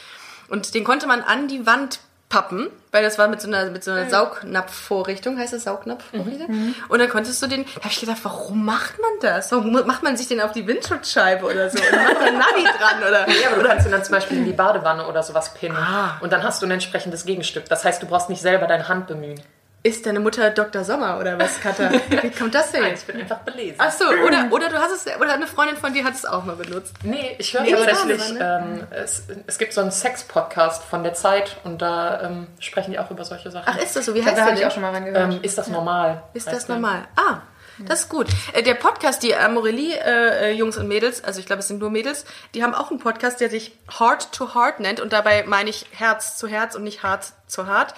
Und den konnte man an die Wand pappen, weil das war mit so einer, mit so einer Saugnapfvorrichtung, heißt das Saugnapfvorrichtung? Und dann konntest du den, da habe ich gedacht, warum macht man das? Warum macht man sich den auf die Windschutzscheibe oder so? Und dann macht man Navi dran oder? Ja, aber du kannst ihn dann zum Beispiel in die Badewanne oder sowas pinnen. Ah. Und dann hast du ein entsprechendes Gegenstück. Das heißt, du brauchst nicht selber deine Hand bemühen. Ist deine Mutter Dr. Sommer oder was, Katha? Wie kommt das denn? Ich bin einfach belesen. Ach so, oder, oder du hast es, oder eine Freundin von dir hat es auch mal benutzt. Nee, ich höre Nee, tatsächlich, Badewanne. ähm, es, es gibt so einen Sex-Podcast von der Zeit und da ähm, sprechen die auch über solche Sachen. Ach, ist das so? Wie Da heißt habe der ich denn? auch schon mal reingehört. ähm, ist das normal? Ist das normal? Ah, das ist gut. Äh, Der Podcast, die Amorelie äh, äh, Jungs und Mädels, also ich glaube, es sind nur Mädels, die haben auch einen Podcast, der sich Heart to Heart nennt und dabei meine ich Herz zu Herz und nicht Hart zu Hart.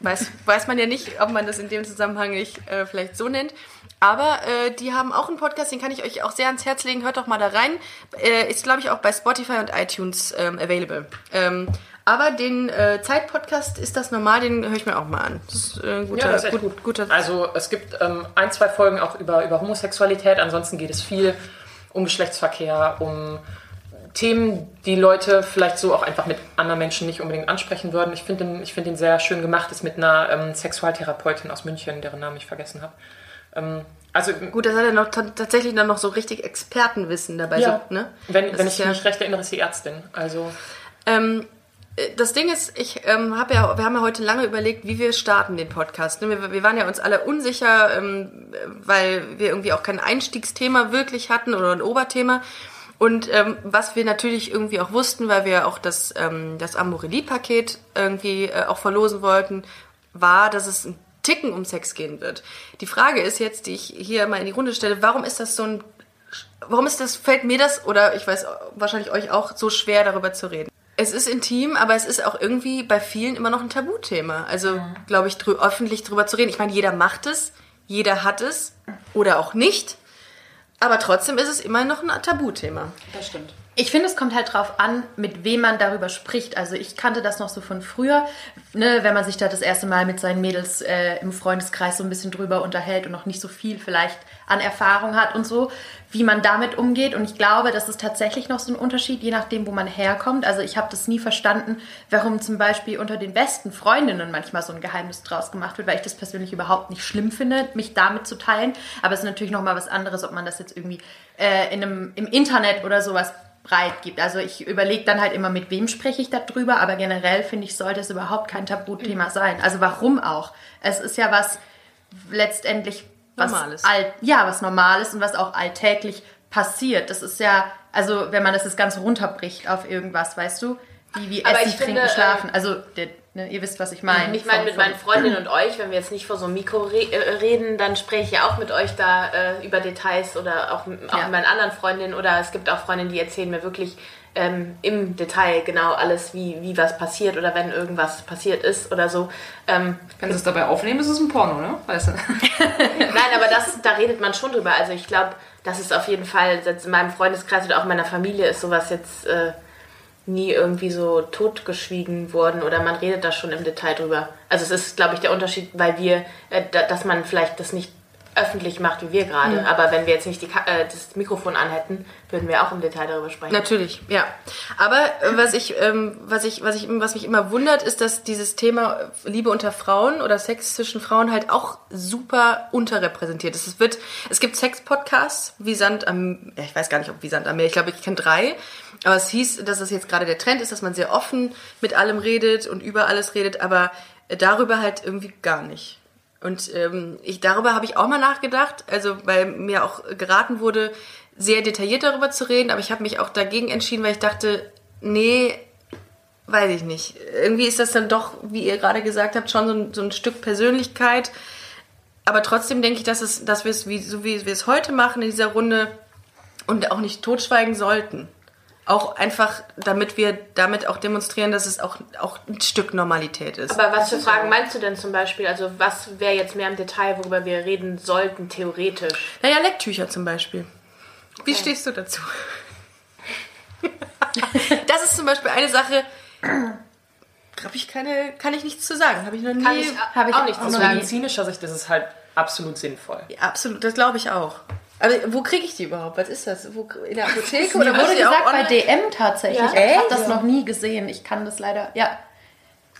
Weiß, weiß man ja nicht, ob man das in dem Zusammenhang nicht äh, vielleicht so nennt. Aber äh, die haben auch einen Podcast, den kann ich euch auch sehr ans Herz legen. Hört doch mal da rein. Äh, ist, glaube ich, auch bei Spotify und iTunes ähm, available. Ähm, aber den äh, Zeit-Podcast ist das normal, den höre ich mir auch mal an. Das ist äh, ein guter, Ja, gut, gut. guter Also es gibt ähm, ein, zwei Folgen auch über, über Homosexualität. Ansonsten geht es viel um Geschlechtsverkehr, um Themen, die Leute vielleicht so auch einfach mit anderen Menschen nicht unbedingt ansprechen würden. Ich finde den, ich find den sehr schön gemacht. Ist mit einer ähm, Sexualtherapeutin aus München, deren Namen ich vergessen habe. Ähm, also Gut, das hat er noch ta- tatsächlich dann noch so richtig Expertenwissen dabei. ja, So, ne? wenn, Das wenn ich ja- mich recht erinnere, ist die Ärztin. Also Ähm, äh, das Ding ist, ich ähm, habe ja, wir haben ja heute lange überlegt, wie wir starten den Podcast. Ne? Wir, wir waren ja uns alle unsicher, ähm, weil wir irgendwie auch kein Einstiegsthema wirklich hatten oder ein Oberthema. Und ähm, was wir natürlich irgendwie auch wussten, weil wir auch das, ähm, das Amorelie-Paket irgendwie äh, auch verlosen wollten, war, dass es ein Ticken um Sex gehen wird. Die Frage ist jetzt, die ich hier mal in die Runde stelle, warum ist das so ein warum ist das, fällt mir das oder ich weiß wahrscheinlich euch auch so schwer darüber zu reden? Es ist intim, aber es ist auch irgendwie bei vielen immer noch ein Tabuthema. Also, glaube ich, drü öffentlich drüber zu reden. Ich meine, jeder macht es, jeder hat es oder auch nicht. Aber trotzdem ist es immer noch ein Tabuthema. Das stimmt. Ich finde, es kommt halt drauf an, mit wem man darüber spricht. Also ich kannte das noch so von früher, ne, wenn man sich da das erste Mal mit seinen Mädels äh, im Freundeskreis so ein bisschen drüber unterhält und noch nicht so viel vielleicht an Erfahrung hat und so, wie man damit umgeht. Und ich glaube, das ist tatsächlich noch so ein Unterschied, je nachdem, wo man herkommt. Also ich habe das nie verstanden, warum zum Beispiel unter den besten Freundinnen manchmal so ein Geheimnis draus gemacht wird, weil ich das persönlich überhaupt nicht schlimm finde, mich damit zu teilen. Aber es ist natürlich noch mal was anderes, ob man das jetzt irgendwie äh, in einem, im Internet oder sowas breit gibt. Also ich überlege dann halt immer, mit wem spreche ich darüber, aber generell finde ich, sollte es überhaupt kein Tabuthema sein. Also warum auch? Es ist ja was letztendlich was Normales. Alt, ja, was Normales und was auch alltäglich passiert. Das ist ja, also wenn man das jetzt ganz runterbricht auf irgendwas, weißt du, wie, wie Aber Essen, ich finde, Trinken, äh, Schlafen. Also der, ne, ihr wisst, was ich meine. Ich meine, mit meinen Freundinnen und euch, wenn wir jetzt nicht vor so einem Mikro re äh, reden, dann spreche ich ja auch mit euch da äh, über Details oder auch, auch Ja. mit meinen anderen Freundinnen oder es gibt auch Freundinnen, die erzählen mir wirklich ähm, im Detail genau alles, wie, wie was passiert oder wenn irgendwas passiert ist oder so. Ähm, Wenn sie es dabei aufnehmen, ist es ein Porno, ne? Weißt du? Nein, aber das, da redet man schon drüber. Also ich glaube, das ist auf jeden Fall, jetzt in meinem Freundeskreis oder auch in meiner Familie ist sowas jetzt äh, nie irgendwie so totgeschwiegen worden oder man redet da schon im Detail drüber. Also es ist, glaube ich, der Unterschied, weil wir, äh, da, dass man vielleicht das nicht öffentlich macht wie wir gerade. Aber wenn wir jetzt nicht die, äh, das Mikrofon anhätten, würden wir auch im Detail darüber sprechen. Natürlich, ja. Aber äh, was ich, ähm, was ich, was ich, was mich immer wundert, ist, dass dieses Thema Liebe unter Frauen oder Sex zwischen Frauen halt auch super unterrepräsentiert ist. Es wird, es gibt Sex-Podcasts wie Sand am, ja, ich weiß gar nicht, ob wie Sand am Meer. Ich glaube, ich kenne drei. Aber es hieß, dass es jetzt gerade der Trend ist, dass man sehr offen mit allem redet und über alles redet, aber darüber halt irgendwie gar nicht. Und ähm, ich darüber habe ich auch mal nachgedacht, also weil mir auch geraten wurde, sehr detailliert darüber zu reden, aber ich habe mich auch dagegen entschieden, weil ich dachte, nee, weiß ich nicht. Irgendwie ist das dann doch, wie ihr gerade gesagt habt, schon so ein, so ein Stück Persönlichkeit. Aber trotzdem denke ich, dass, es, dass wir es, wie, so wie wir es heute machen in dieser Runde und auch nicht totschweigen sollten. Auch einfach, damit wir damit auch demonstrieren, dass es auch, auch ein Stück Normalität ist. Aber was für Fragen meinst du denn zum Beispiel? Also was wäre jetzt mehr im Detail, worüber wir reden sollten, theoretisch? Naja, Lecktücher zum Beispiel. Wie stehst du dazu? das ist zum Beispiel eine Sache, habe ich keine, kann ich nichts zu sagen. Habe ich noch nie. Kann ich Hab ich auch auch nichts zu Aus sagen. medizinischer Sicht ist es halt absolut sinnvoll. Ja, absolut, das glaube ich auch. Aber wo kriege ich die überhaupt? Was ist das? Wo, in der Apotheke Mir oder wurde gesagt, bei DM tatsächlich. Ja? Ich habe das noch nie gesehen. Ich kann das leider. Ja.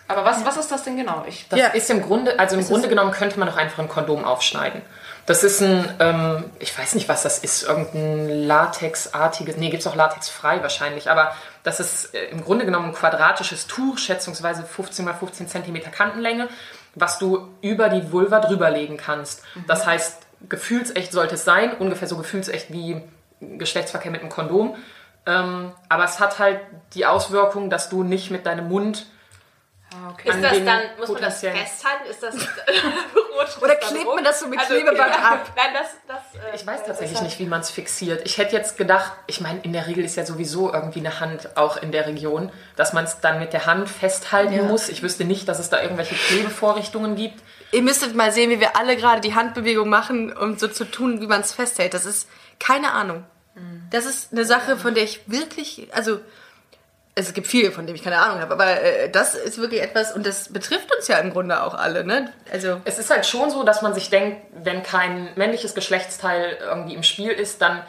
Aber was, was ist das denn genau? Ich, Das Ja. ist im Grunde, also im Grunde genommen könnte man doch einfach ein Kondom aufschneiden. Das ist ein, ähm, ich weiß nicht, was das ist, irgendein Latexartiges, nee, gibt es auch latexfrei wahrscheinlich, aber das ist äh, im Grunde genommen ein quadratisches Tuch, schätzungsweise 15 mal 15 Zentimeter Kantenlänge, was du über die Vulva drüberlegen kannst. Das heißt, gefühlsecht sollte es sein, ungefähr so gefühlsecht wie Geschlechtsverkehr mit einem Kondom. Ähm, aber es hat halt die Auswirkung, dass du nicht mit deinem Mund Ist an das den dann, muss man das festhalten? Ist das Oder das klebt man das so mit Also, Klebeband ja, ab? Nein, das, das äh, Ich weiß das tatsächlich ist nicht, wie man es fixiert. Ich hätte jetzt gedacht, ich meine, in der Regel ist ja sowieso irgendwie eine Hand auch in der Region, dass man es dann mit der Hand festhalten muss. Ich wüsste nicht, dass es da irgendwelche Klebevorrichtungen gibt. Ihr müsstet mal sehen, wie wir alle gerade die Handbewegung machen, um so zu tun, wie man es festhält. Das ist keine Ahnung. Das ist eine Sache, von der ich wirklich, also es gibt viele, von denen ich keine Ahnung habe, aber äh, das ist wirklich etwas, und das betrifft uns ja im Grunde auch alle, ne? Also, Es ist halt schon so, dass man sich denkt, wenn kein männliches Geschlechtsteil irgendwie im Spiel ist, dann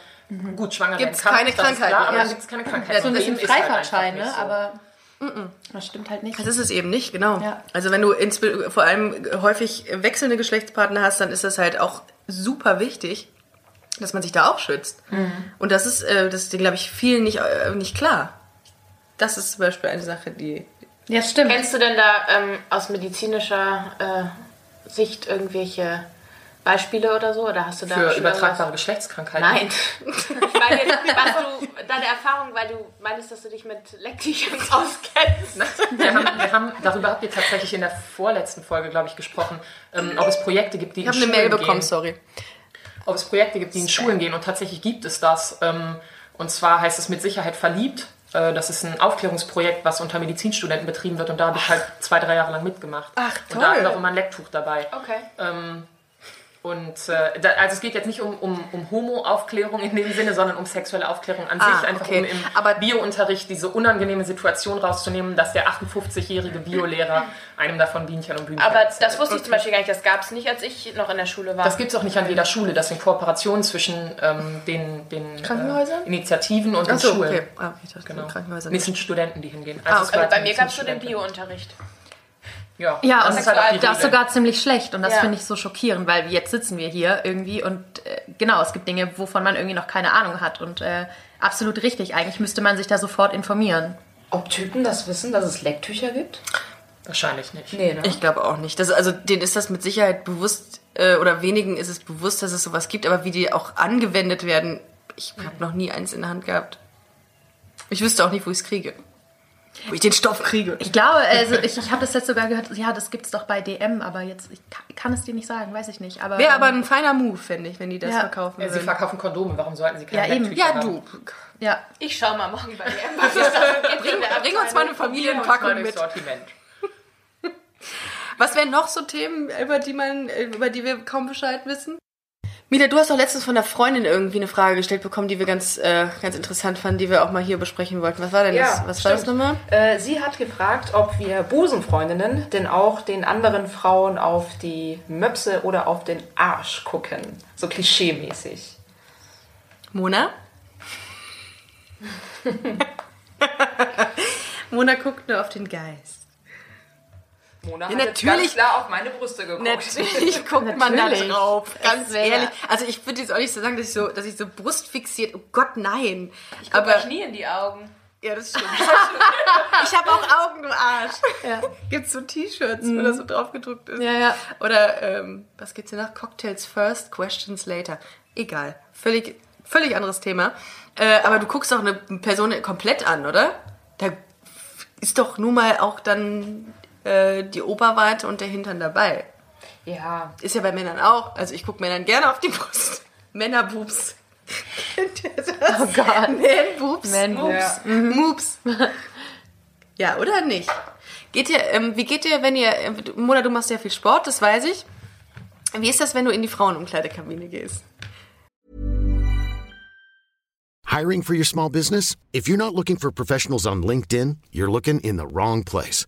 gut schwanger Gibt's werden kann. keine das ist Krankheit, Klar, aber ja. dann gibt es keine Krankheit. So ein bisschen Problem ist halt Freifahrtschein, einfach ne? so. Aber das stimmt halt nicht. das ist es eben nicht, genau. Ja. Also wenn du ins, vor allem häufig wechselnde Geschlechtspartner hast, dann ist das halt auch super wichtig, dass man sich da auch schützt. Und das ist, äh, das ist, glaube ich, vielen nicht, äh, nicht klar. Das ist zum Beispiel eine Sache, die Ja, stimmt. Kennst du denn da ähm, aus medizinischer äh, Sicht irgendwelche Beispiele oder so? Oder hast du da Für übertragbare? Geschlechtskrankheiten. Nein. Ich meine jetzt, was du, deine Erfahrung, weil du meinst, dass du dich mit Lecktüchern auskennst. Wir haben, wir haben, darüber habt ihr tatsächlich in der vorletzten Folge, glaube ich, gesprochen, ähm, ob es Projekte gibt, die Ich in habe eine Schulen Mail bekommen, gehen. sorry. ob es Projekte gibt, die in Schulen gehen und tatsächlich gibt es das. Ähm, und zwar heißt es mit Sicherheit verliebt. Äh, Das ist ein Aufklärungsprojekt, was unter Medizinstudenten betrieben wird und da habe ich halt zwei, drei Jahre lang mitgemacht. Ach, Und da toll. ist auch immer ein Lecktuch dabei. Okay. Ähm, und äh, da, also es geht jetzt nicht um, um, um Homo-Aufklärung in dem Sinne, sondern um sexuelle Aufklärung an Ah, sich. Einfach okay. um im Aber- Biounterricht diese unangenehme Situation rauszunehmen, dass der 58-jährige Biolehrer einem davon Bienchen und Blümchen Aber das wusste ich zum Beispiel gar nicht. Das gab es nicht, als ich noch in der Schule war. Das gibt es auch nicht an jeder Schule. Das sind Kooperationen zwischen ähm, den, den Krankenhäusern? Äh, Initiativen und den Achso, Schulen. okay. Ah, ich dachte, Genau. Krankenhäuser. Nee, es sind Studenten, die hingehen. Ah, es okay. war also bei mir gab es so den. Bio-Unterricht. Ja, Ja, das und ist halt das sogar ziemlich schlecht und das Ja. finde ich so schockierend, weil jetzt sitzen wir hier irgendwie und äh, genau, es gibt Dinge, wovon man irgendwie noch keine Ahnung hat und äh, absolut richtig. Eigentlich müsste man sich da sofort informieren. ob Typen das wissen, dass es Lecktücher gibt? Wahrscheinlich nicht. Nee, ne? Ich glaube auch nicht. Das, also denen ist das mit Sicherheit bewusst, äh, oder wenigen ist es bewusst, dass es sowas gibt, aber wie die auch angewendet werden, ich habe noch nie eins in der Hand gehabt. Ich wüsste auch nicht, wo ich es kriege. Wo ich den Stoff kriege. Ich glaube, also ich, ich habe das jetzt sogar gehört, ja, das gibt's doch bei DM, aber jetzt, ich kann, kann es dir nicht sagen, weiß ich nicht. Aber, Wäre aber ähm, ein feiner Move, finde ich, wenn die das Ja. verkaufen Ja, sie würden. verkaufen Kondome, warum sollten sie keine Ja, eben. Ja, haben? du. ja. Ich schau mal morgen bei DM, was es gibt. in der Bring uns mal eine. Familienpackung mit. Sortiment. Was wären noch so Themen, über die man, über die wir kaum Bescheid wissen? Mila, du hast doch letztens von der Freundin irgendwie eine Frage gestellt bekommen, die wir ganz, äh, ganz interessant fanden, die wir auch mal hier besprechen wollten. Was war denn das? Was war das stimmt. nochmal? Äh, sie hat gefragt, ob wir Busenfreundinnen denn auch den anderen Frauen auf die Möpse oder auf den Arsch gucken. So klischee-mäßig. Mona? Mona guckt nur auf den Geist. Mona Ja, hat jetzt natürlich. ganz klar auf meine Brüste geguckt. Natürlich guckt man da Natürlich. drauf, ganz Es ehrlich. Also ich würde jetzt auch nicht so sagen, dass ich so, dass ich so brustfixiert, oh Gott, nein. Ich guck Aber euch nie in die Augen. ja, das stimmt. ich habe auch Augen, du Arsch. Ja. Gibt's so T-Shirts, wo das so drauf gedruckt ist? Ja, ja. Oder ähm, was gibt's hier noch? Cocktails first, questions later. Egal, völlig, völlig anderes Thema. Äh, aber du guckst doch eine Person komplett an, oder? Da ist doch nun mal auch dann äh, die Oberweite und der Hintern dabei. Ja. Ist ja bei Männern auch. Also ich gucke Männern gerne auf die Brust. Männerboobs. Kennt ihr das? Oh Gott. Man-Boobs. Man-Boobs. Ja. Moops. Ja, oder nicht? Geht ihr, ähm, wie geht ihr, wenn ihr, äh, Mona, du machst ja viel Sport, das weiß ich. Wie ist das, wenn du in die Frauenumkleidekabine gehst? Hiring for your small business? If you're not looking for professionals on LinkedIn, you're looking in the wrong place.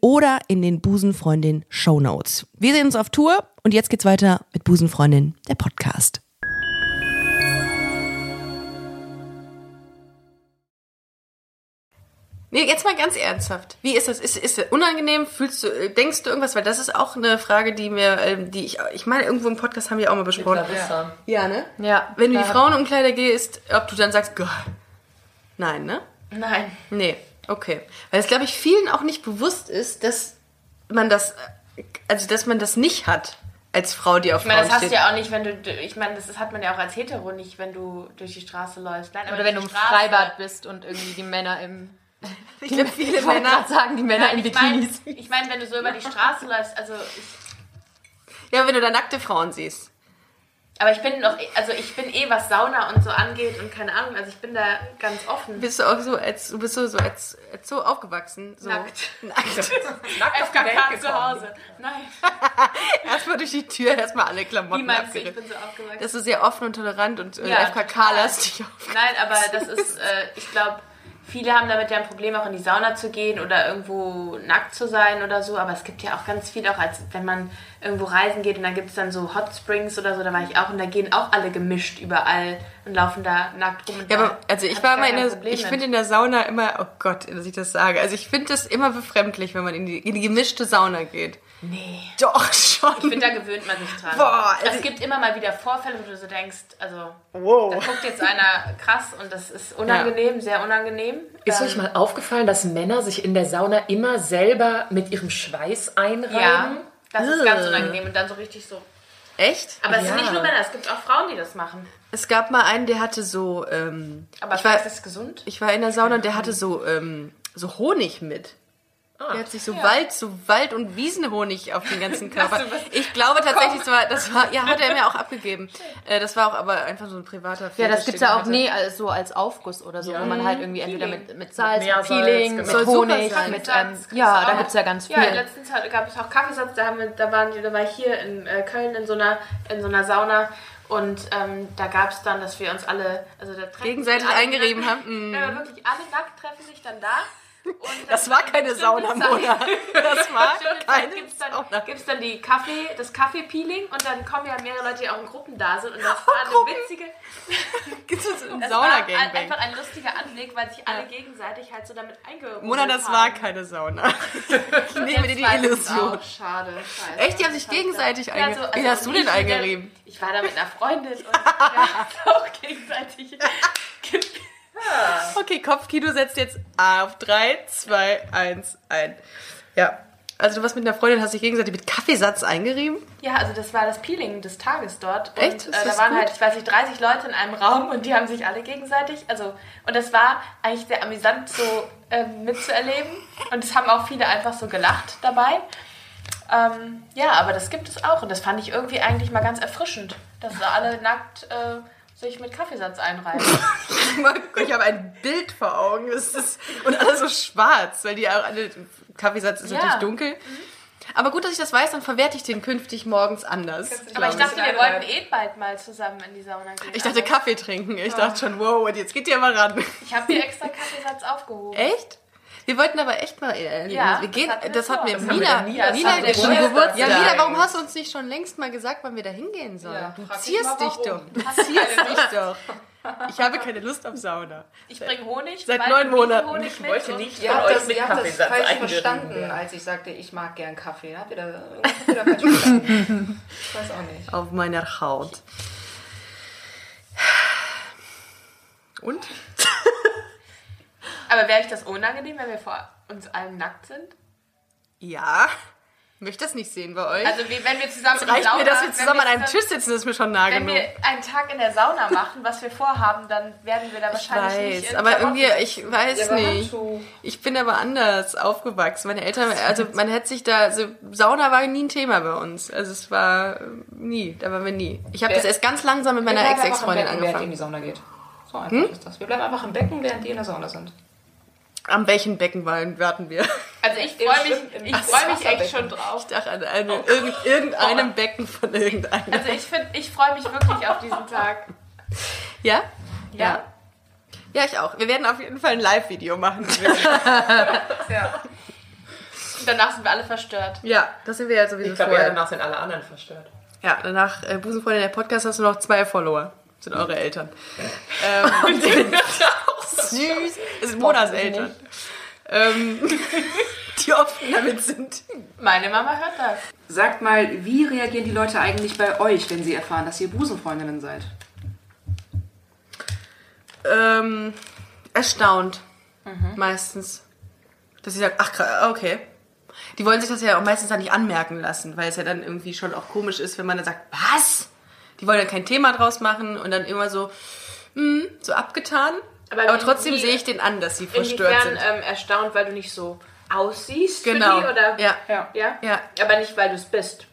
oder in den Busenfreundin Show Notes. Wir sehen uns auf Tour und jetzt geht's weiter mit Busenfreundin, der Podcast. Nee, jetzt mal ganz ernsthaft. Wie ist das? Ist, ist das unangenehm? Fühlst du, denkst du irgendwas? Weil das ist auch eine Frage, die mir, ähm, die ich, ich meine, irgendwo im Podcast haben wir auch mal besprochen. Larissa. Ja, ne? Ja. Wenn du in die Frauenumkleider gehst, ob du dann sagst, Gott. Nein, ne? Nein. Nee, okay. Weil es, glaube ich, vielen auch nicht bewusst ist, dass man das, also dass man das nicht hat als Frau, die auf Ich meine, das Frauen hast du ja auch nicht, wenn du, ich meine, das hat man ja auch als Hetero nicht, wenn du durch die Straße läufst. Nein, Oder wenn du im Straße- Freibad bist und irgendwie die Männer im. Ich glaube, viele Männer. sagen, die Männer Nein, in ich meine, Bikinis. ich mein, wenn du so über die Straße läufst, also ich, Ja, wenn du da nackte Frauen siehst. Aber ich bin doch, also ich bin eh, was Sauna und so angeht und keine Ahnung, also ich bin da ganz offen. Bist du auch so, als, du bist so, so, als, als so aufgewachsen. So. Nackt. Nackt. Nackt auf FKK zu. Hause. Nein, erstmal durch die Tür, erstmal alle Klamotten meinst du, ich bin so aufgewachsen? Das ist sehr offen und tolerant und äh, Ja, FKK-lastig auf. Nein, aber das ist, äh, ich glaube, viele haben damit ja ein Problem, auch in die Sauna zu gehen oder irgendwo nackt zu sein oder so. Aber es gibt ja auch ganz viel, auch als wenn man irgendwo reisen geht und dann gibt es dann so Hot Springs oder so, da war ich auch und da gehen auch alle gemischt überall und laufen da nackt rum. Und Ja, da aber also ich war mal in der, Problem ich finde in der Sauna immer, oh Gott, dass ich das sage. Also ich finde das immer befremdlich, wenn man in die, in die gemischte Sauna geht. Nee. Doch schon. Ich finde, da gewöhnt man sich dran. Boah, also- es gibt immer mal wieder Vorfälle, wo du so denkst, also wow. da guckt jetzt einer krass und das ist unangenehm, sehr unangenehm. Ist Ähm, euch mal aufgefallen, dass Männer sich in der Sauna immer selber mit ihrem Schweiß einreiben? ja, das ist ganz unangenehm und dann so richtig so. Echt? Aber es Ja. sind nicht nur Männer, es gibt auch Frauen, die das machen. Es gab mal einen, der hatte so, ähm, Aber ich war, ist das gesund? ich war in der Sauna und der hatte so, ähm, so Honig mit. Ah. Der hat sich so Wald, so Wald- und Wiesenhonig auf den ganzen Körper. Ich glaube tatsächlich, das war, das war, ja, hat er mir auch abgegeben. Äh, das war auch aber einfach so ein privater Ja, Fetisch, das gibt's den ja auch hatte. nee, als, so als Aufguss oder so, wo man halt irgendwie entweder mit, mit Salz, mit, Peeling, genau. mit super Honig, mit, ähm, ja, da auch. gibt's ja ganz viel. Ja, letztens gab es auch Kaffeesatz, da, haben wir, da, waren, da war ich hier in äh, Köln in so einer, in so einer Sauna und ähm, da gab es dann, dass wir uns alle, also da treffen Gegenseitig eingerieben haben. Ja, aber wirklich alle nackt treffen sich dann da Das war keine Sauna, Mona. Das war keine Gibt es dann, Sauna. gibt's dann die Kaffee, das Kaffeepeeling und dann kommen ja mehrere Leute, die auch in Gruppen da sind und das war eine witzige, Gibt es ein das war ein, Sauna-Gangbang? einfach ein lustiger Anblick, weil sich alle gegenseitig halt so damit eingeholt Mona, das haben. war keine Sauna. Ich nehme dir die Illusion. Schade. Scheiße. Echt? Die haben sich gegenseitig Ja, eingerieben. so- Wie also hast du denn eingerieben? Ich war da mit einer Freundin und wir haben uns auch gegenseitig Okay, Kopfkino setzt jetzt auf 3, 2, 1 ein. Ja. Also du warst mit einer Freundin, hast dich gegenseitig mit Kaffeesatz eingerieben? Ja, also das war das Peeling des Tages dort. Und, Echt? Äh, da waren gut? halt, ich weiß nicht, 30 Leute in einem Raum und die haben sich alle gegenseitig, also, und das war eigentlich sehr amüsant so ähm, mitzuerleben. Und es haben auch viele einfach so gelacht dabei. Ähm, ja, aber das gibt es auch und das fand ich irgendwie eigentlich mal ganz erfrischend, dass da alle nackt äh, sich mit Kaffeesatz einreiben. Ich habe ein Bild vor Augen. Es ist, und alles so schwarz, weil die auch alle. Kaffeesatz ist Ja. natürlich dunkel. Aber gut, dass ich das weiß, dann verwerte ich den künftig morgens anders. aber ich dachte, wir wollten eh bald mal zusammen in die Sauna gehen. ich dachte Aber Kaffee trinken. Ich dachte schon, wow, und jetzt geht ihr mal ran. Ich habe mir extra Kaffeesatz aufgehoben. Echt? Wir wollten aber echt mal. Äh, Ja, wir gehen, das hat mir Mina. Mina, Nina- Mina, wir Geburtstag. Ja. Mina, warum hast du uns nicht schon längst mal gesagt, wann wir da hingehen sollen? Ja, du zierst mal, dich doch. Du zierst dich doch. Ich habe keine Lust auf Sauna. Ich bringe Honig. Seit neun Monaten. Honig Ich wollte nicht Ihr von euch das, mit ihr habt das falsch verstanden, werden. als ich sagte, ich mag gern Kaffee. Habt ihr da, habt ihr da falsch verstanden? Ich weiß auch nicht. Auf meiner Haut. Und? Aber wäre ich das unangenehm, wenn wir vor uns allen nackt sind? Ja. Möchte das nicht sehen bei euch. Also wie, wenn wir zusammen in die Reicht Sauna, mir, dass wir wenn zusammen an einem Tisch sitzen, das ist mir schon nah Wenn genug. wir einen Tag in der Sauna machen, was wir vorhaben, dann werden wir da Ich wahrscheinlich nicht weiß, in aber Klamotten irgendwie, ich weiß nicht. Handschuh. Ich bin aber anders aufgewachsen. Meine Eltern, also man hätte sich da, also Sauna war nie ein Thema bei uns. Also es war äh, nie, da waren wir nie. Ich habe das erst ganz langsam mit meiner Wir Ex-Ex-Freundin Becken, Während ihr in angefangen. die Sauna geht. So einfach ist das. Wir bleiben einfach im Becken, während die in der Sauna sind. Am welchen Beckenwallen warten wir? Also ich freue mich, ich freu mich echt schon drauf. Ich dachte an eine, irgend, irgendeinem Becken von irgendeinem. Also ich finde, ich freue mich wirklich auf diesen Tag. Ja? Ja. Ja, ich auch. Wir werden auf jeden Fall ein Live-Video machen. Und danach sind wir alle verstört. ja, das sind wir ja sowieso Ich glaube, ja, danach sind alle anderen verstört. Ja, danach äh, Busenfreundin der Podcast hast du noch zwei Follower. Das sind eure Eltern. Ähm, süß. Es sind Monas Eltern. Ähm, die offen damit sind. Meine Mama hört das. Sagt mal, wie reagieren die Leute eigentlich bei euch, wenn sie erfahren, dass ihr Busenfreundinnen seid? Ähm, erstaunt. Meistens. Dass sie sagen, ach, okay. Die wollen sich das ja auch meistens dann nicht anmerken lassen, weil es ja dann irgendwie schon auch komisch ist, wenn man dann sagt, was? Die wollen dann kein Thema draus machen und dann immer so, hm, so abgetan. Aber Aber, trotzdem sehe ich den an, dass sie verstört sind. ähm, erstaunt, weil du nicht so aussiehst Genau. für die? Oder? Ja. Ja. ja. Ja. Aber nicht, weil du es bist.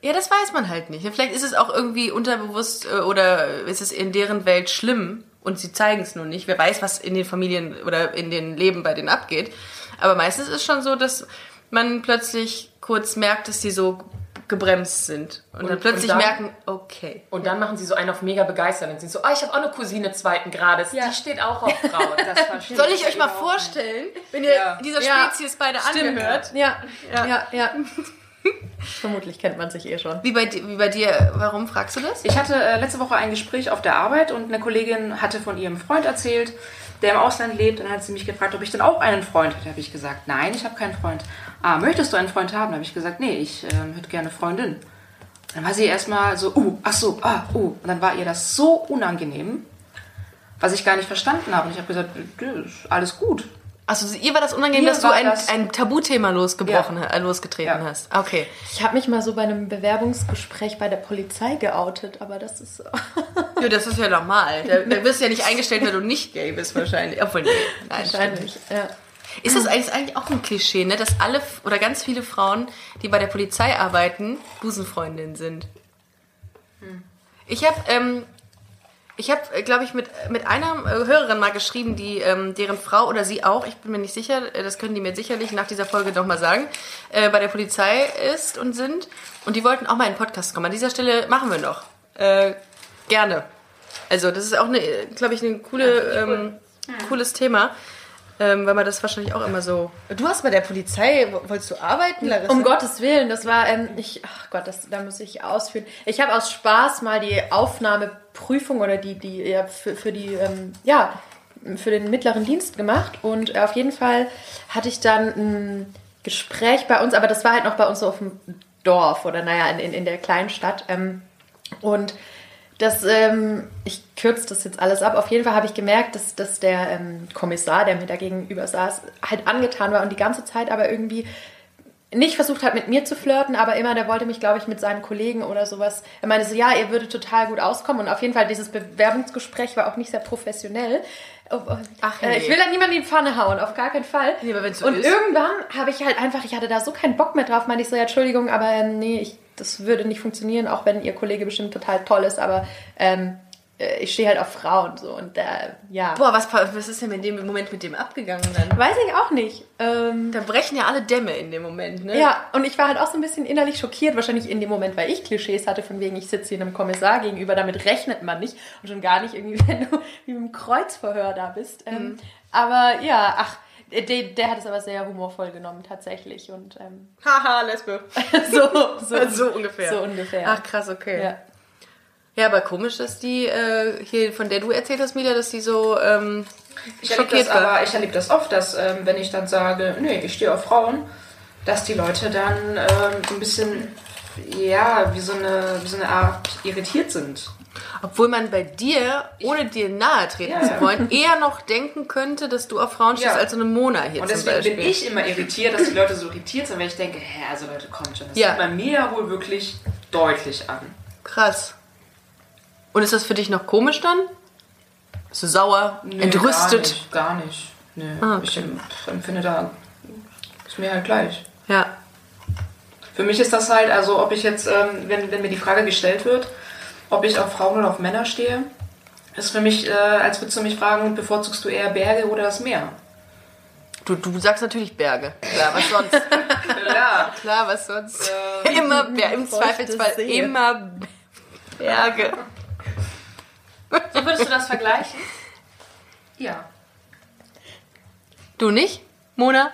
Ja, das weiß man halt nicht. Vielleicht ist es auch irgendwie unterbewusst äh, oder ist es in deren Welt schlimm und sie zeigen es nur nicht. Wer weiß, was in den Familien oder in den Leben bei denen abgeht. Aber meistens ist es schon so, dass man plötzlich kurz merkt, dass sie so gebremst sind und, dann Und- plötzlich und dann- merken, okay. Und dann machen sie so einen auf mega begeistert und sind so, ah, ich habe auch eine Cousine zweiten Grades, die steht auch auf Frauen. Soll ich euch mal vorstellen, wenn ihr Ja. dieser Ja. Spezies beide angehört? Ja, ja, ja. Vermutlich kennt man sich eh schon. Wie bei, wie bei dir, warum fragst du das? Ich hatte äh, letzte Woche ein Gespräch auf der Arbeit und eine Kollegin hatte von ihrem Freund erzählt, der im Ausland lebt. Und dann hat sie mich gefragt, ob ich denn auch einen Freund hätte. Da habe ich gesagt, nein, ich habe keinen Freund. Ah, möchtest du einen Freund haben? Da habe ich gesagt, nee, ich ähm, hätte gerne eine Freundin. Dann war sie erstmal so, uh, ach so, ah, uh. Und dann war ihr das so unangenehm, was ich gar nicht verstanden habe. Und ich habe gesagt, "Nö, ist alles gut. Also ihr war das unangenehm, Mir dass du ein, das- ein Tabuthema losgebrochen, Ja. äh, losgetreten Ja. hast. Okay. Ich habe mich mal so bei einem Bewerbungsgespräch bei der Polizei geoutet, aber das ist. Ja, das ist ja normal. Da, da wirst du ja nicht eingestellt, wenn du nicht gay bist, wahrscheinlich. Obwohl, nee. Nein, Wahrscheinlich, ja. Ist das eigentlich, ist eigentlich auch ein Klischee, ne? dass alle oder ganz viele Frauen, die bei der Polizei arbeiten, Busenfreundinnen sind? Ich habe, ähm, ich habe, glaube ich, mit, mit einer äh, Hörerin mal geschrieben, die ähm, deren Frau oder sie auch, ich bin mir nicht sicher, äh, das können die mir sicherlich nach dieser Folge noch mal sagen, äh, bei der Polizei ist und sind. Und die wollten auch mal in den Podcast kommen. An dieser Stelle machen wir noch. Äh, gerne. Also das ist auch, glaube ich, ein coole, ähm, cooles Thema. Ähm, weil man das wahrscheinlich auch immer so. Du hast bei der Polizei, wolltest du arbeiten, Larissa? Um Gottes Willen, das war, ähm, ich, ach Gott, das, da muss ich ausführen. Ich habe aus Spaß mal die Aufnahmeprüfung oder die, die, ja, für, für die, ähm, ja, für den mittleren Dienst gemacht und äh, auf jeden Fall hatte ich dann ein Gespräch bei uns, aber das war halt noch bei uns so auf dem Dorf oder naja, in, in, in der kleinen Stadt. Ähm, und das, ähm, ich kürze das jetzt alles ab. Auf jeden Fall habe ich gemerkt, dass, dass der ähm, Kommissar, der mir da gegenüber saß, halt angetan war und die ganze Zeit aber irgendwie nicht versucht hat, mit mir zu flirten, aber immer, der wollte mich, glaube ich, mit seinen Kollegen oder sowas. Er meinte so, ja, ihr würdet total gut auskommen. Und auf jeden Fall, dieses Bewerbungsgespräch war auch nicht sehr professionell. Oh, oh, Ach, äh, nee. Ich will da niemanden in die Pfanne hauen, auf gar keinen Fall. Nee, aber wenn's so und ist. irgendwann habe ich halt einfach, ich hatte da so keinen Bock mehr drauf, meinte ich so, ja, Entschuldigung, aber ähm, nee, ich, das würde nicht funktionieren, auch wenn ihr Kollege bestimmt total toll ist, aber ähm, äh, ich stehe halt auf Frauen so und äh, ja. Boah, was, was ist denn in dem Moment mit dem abgegangen dann? Weiß ich auch nicht. Ähm, Da brechen ja alle Dämme in dem Moment, ne? ja, und ich war halt auch so ein bisschen innerlich schockiert, wahrscheinlich in dem Moment, weil ich Klischees hatte, von wegen, ich sitze hier einem Kommissar gegenüber, damit rechnet man nicht und schon gar nicht irgendwie, wenn du wie im Kreuzverhör da bist. Ähm, aber ja, ach, der, der hat es aber sehr humorvoll genommen, tatsächlich. Und ähm, Haha, Lesbe. so, so, So ungefähr. So ungefähr. Ach, krass, okay. ja. Ja, aber komisch, dass die äh, hier, von der du erzählt hast, Mila, dass die so ähm, Ich erlebe schockiert das war. aber, ich erlebe das oft, dass ähm, wenn ich dann sage, nee, ich stehe auf Frauen, dass die Leute dann ähm, so ein bisschen, ja, wie so, eine, wie so eine Art irritiert sind. Obwohl man bei dir, ohne dir nahe treten Ja. zu wollen, eher noch denken könnte, dass du auf Frauen stehst, Ja. als so eine Mona hier Und deswegen bin ich immer irritiert, dass die Leute so irritiert sind, weil ich denke, hä, also Leute, kommt schon. Das Ja. sieht man mir ja wohl wirklich deutlich an. Krass. Und ist das für dich noch komisch dann? Bist du sauer, Nee, entrüstet? Gar nicht. Gar nicht. Nee, Ah, okay. Ich em- empfinde da, ist mir halt gleich. Ja. Für mich ist das halt, also ob ich jetzt, ähm, wenn, wenn mir die Frage gestellt wird, ob ich auf Frauen oder auf Männer stehe, ist für mich, äh, als würdest du mich fragen, bevorzugst du eher Berge oder das Meer? Du, du sagst natürlich Berge. Klar, was sonst? Ja. Klar, was sonst? immer Berge. Im Zweifelsfall See. immer Berge. So würdest du das vergleichen? Ja. Du nicht, Mona?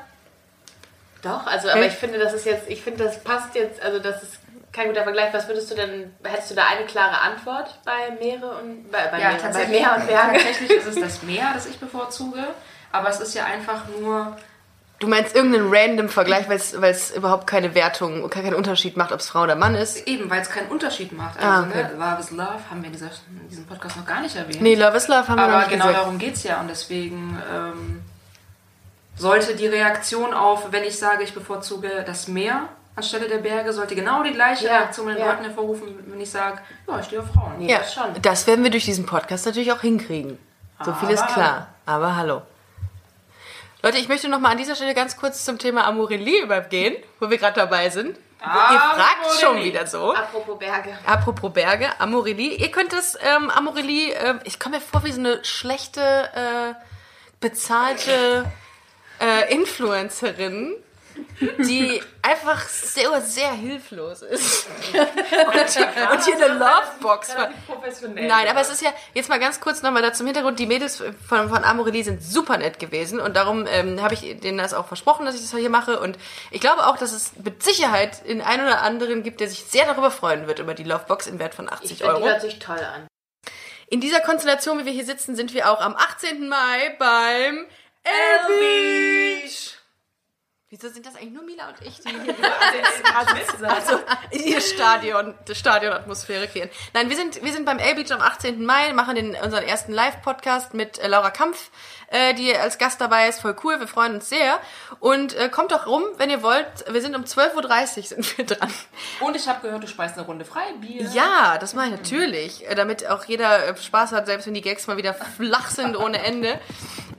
Doch, also, aber ich finde, das ist jetzt, ich finde, das passt jetzt, also das ist kein guter Vergleich. Was würdest du denn, hättest du da eine klare Antwort bei Meere und, bei, bei, Ja, Meere, bei tatsächlich, Meer und Berge? tatsächlich ist es das Meer, das ich bevorzuge. Aber es ist ja einfach nur, Du meinst irgendeinen random Vergleich, weil es überhaupt keine Wertung, keinen Unterschied macht, ob es Frau oder Mann ist? eben, weil es keinen Unterschied macht. Also, Ah, okay. ne, Love is Love haben wir in, dieser, in diesem Podcast noch gar nicht erwähnt. Nee, Love is Love haben wir noch Aber nicht genau gesagt. darum geht es ja. Und deswegen ähm, sollte die Reaktion auf, wenn ich sage, ich bevorzuge das Meer anstelle der Berge, sollte genau die gleiche Ja, Reaktion bei den ja. Wenn hervorrufen, wenn ich sage, ja, ich stehe auf Frauen. Ja, das schon. das werden wir durch diesen Podcast natürlich auch hinkriegen. So viel ist klar. Aber hallo. Leute, ich möchte noch mal an dieser Stelle ganz kurz zum Thema Amorelie übergehen, wo wir gerade dabei sind. Ihr fragt schon wieder so. Apropos Berge. Apropos Berge, Amorelie. Ihr könnt das ähm, Amorelie, äh, ich komme mir vor wie so eine schlechte, äh, bezahlte äh, Influencerin, die einfach sehr, sehr hilflos ist. und, hier- und hier eine Lovebox. Nein, aber es ist ja, jetzt mal ganz kurz nochmal da zum Hintergrund, die Mädels von, von Amorelie sind super nett gewesen und darum ähm, habe ich denen das auch versprochen, dass ich das hier mache und ich glaube auch, dass es mit Sicherheit den einen oder anderen gibt, der sich sehr darüber freuen wird, über die Lovebox im Wert von Ich 80 finde, die Euro. hört sich toll an. In dieser Konstellation, wie wir hier sitzen, sind wir auch am 18. Mai beim L-Beach. Wieso sind das eigentlich nur Mila und ich, die hier also in ihr Stadion, die Stadionatmosphäre kreieren? Nein, wir sind, wir sind beim L-Beach am 18. Mai, machen den, unseren ersten Live-Podcast mit äh, Laura Kampf, äh, die als Gast dabei ist. Voll cool, wir freuen uns sehr. Und äh, kommt doch rum, wenn ihr wollt. Wir sind um 12.30 Uhr sind wir dran. Und ich habe gehört, du speist eine Runde Freibier. Ja, das mache ich natürlich, äh, damit auch jeder äh, Spaß hat, selbst wenn die Gags mal wieder flach sind ohne Ende.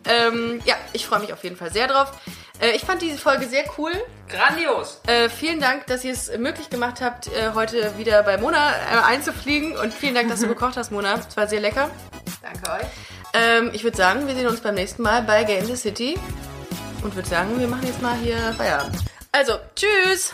Ähm, ja, ich freue mich auf jeden Fall sehr drauf. Äh, ich fand diese Folge sehr cool. Grandios. Äh, vielen Dank, dass ihr es möglich gemacht habt, äh, heute wieder bei Mona äh, einzufliegen. Und vielen Dank, dass du gekocht hast, Mona. Es war sehr lecker. Danke euch. Ähm, ich würde sagen, wir sehen uns beim nächsten Mal bei Game the City. Und würde sagen, wir machen jetzt mal hier Feierabend. Also, tschüss.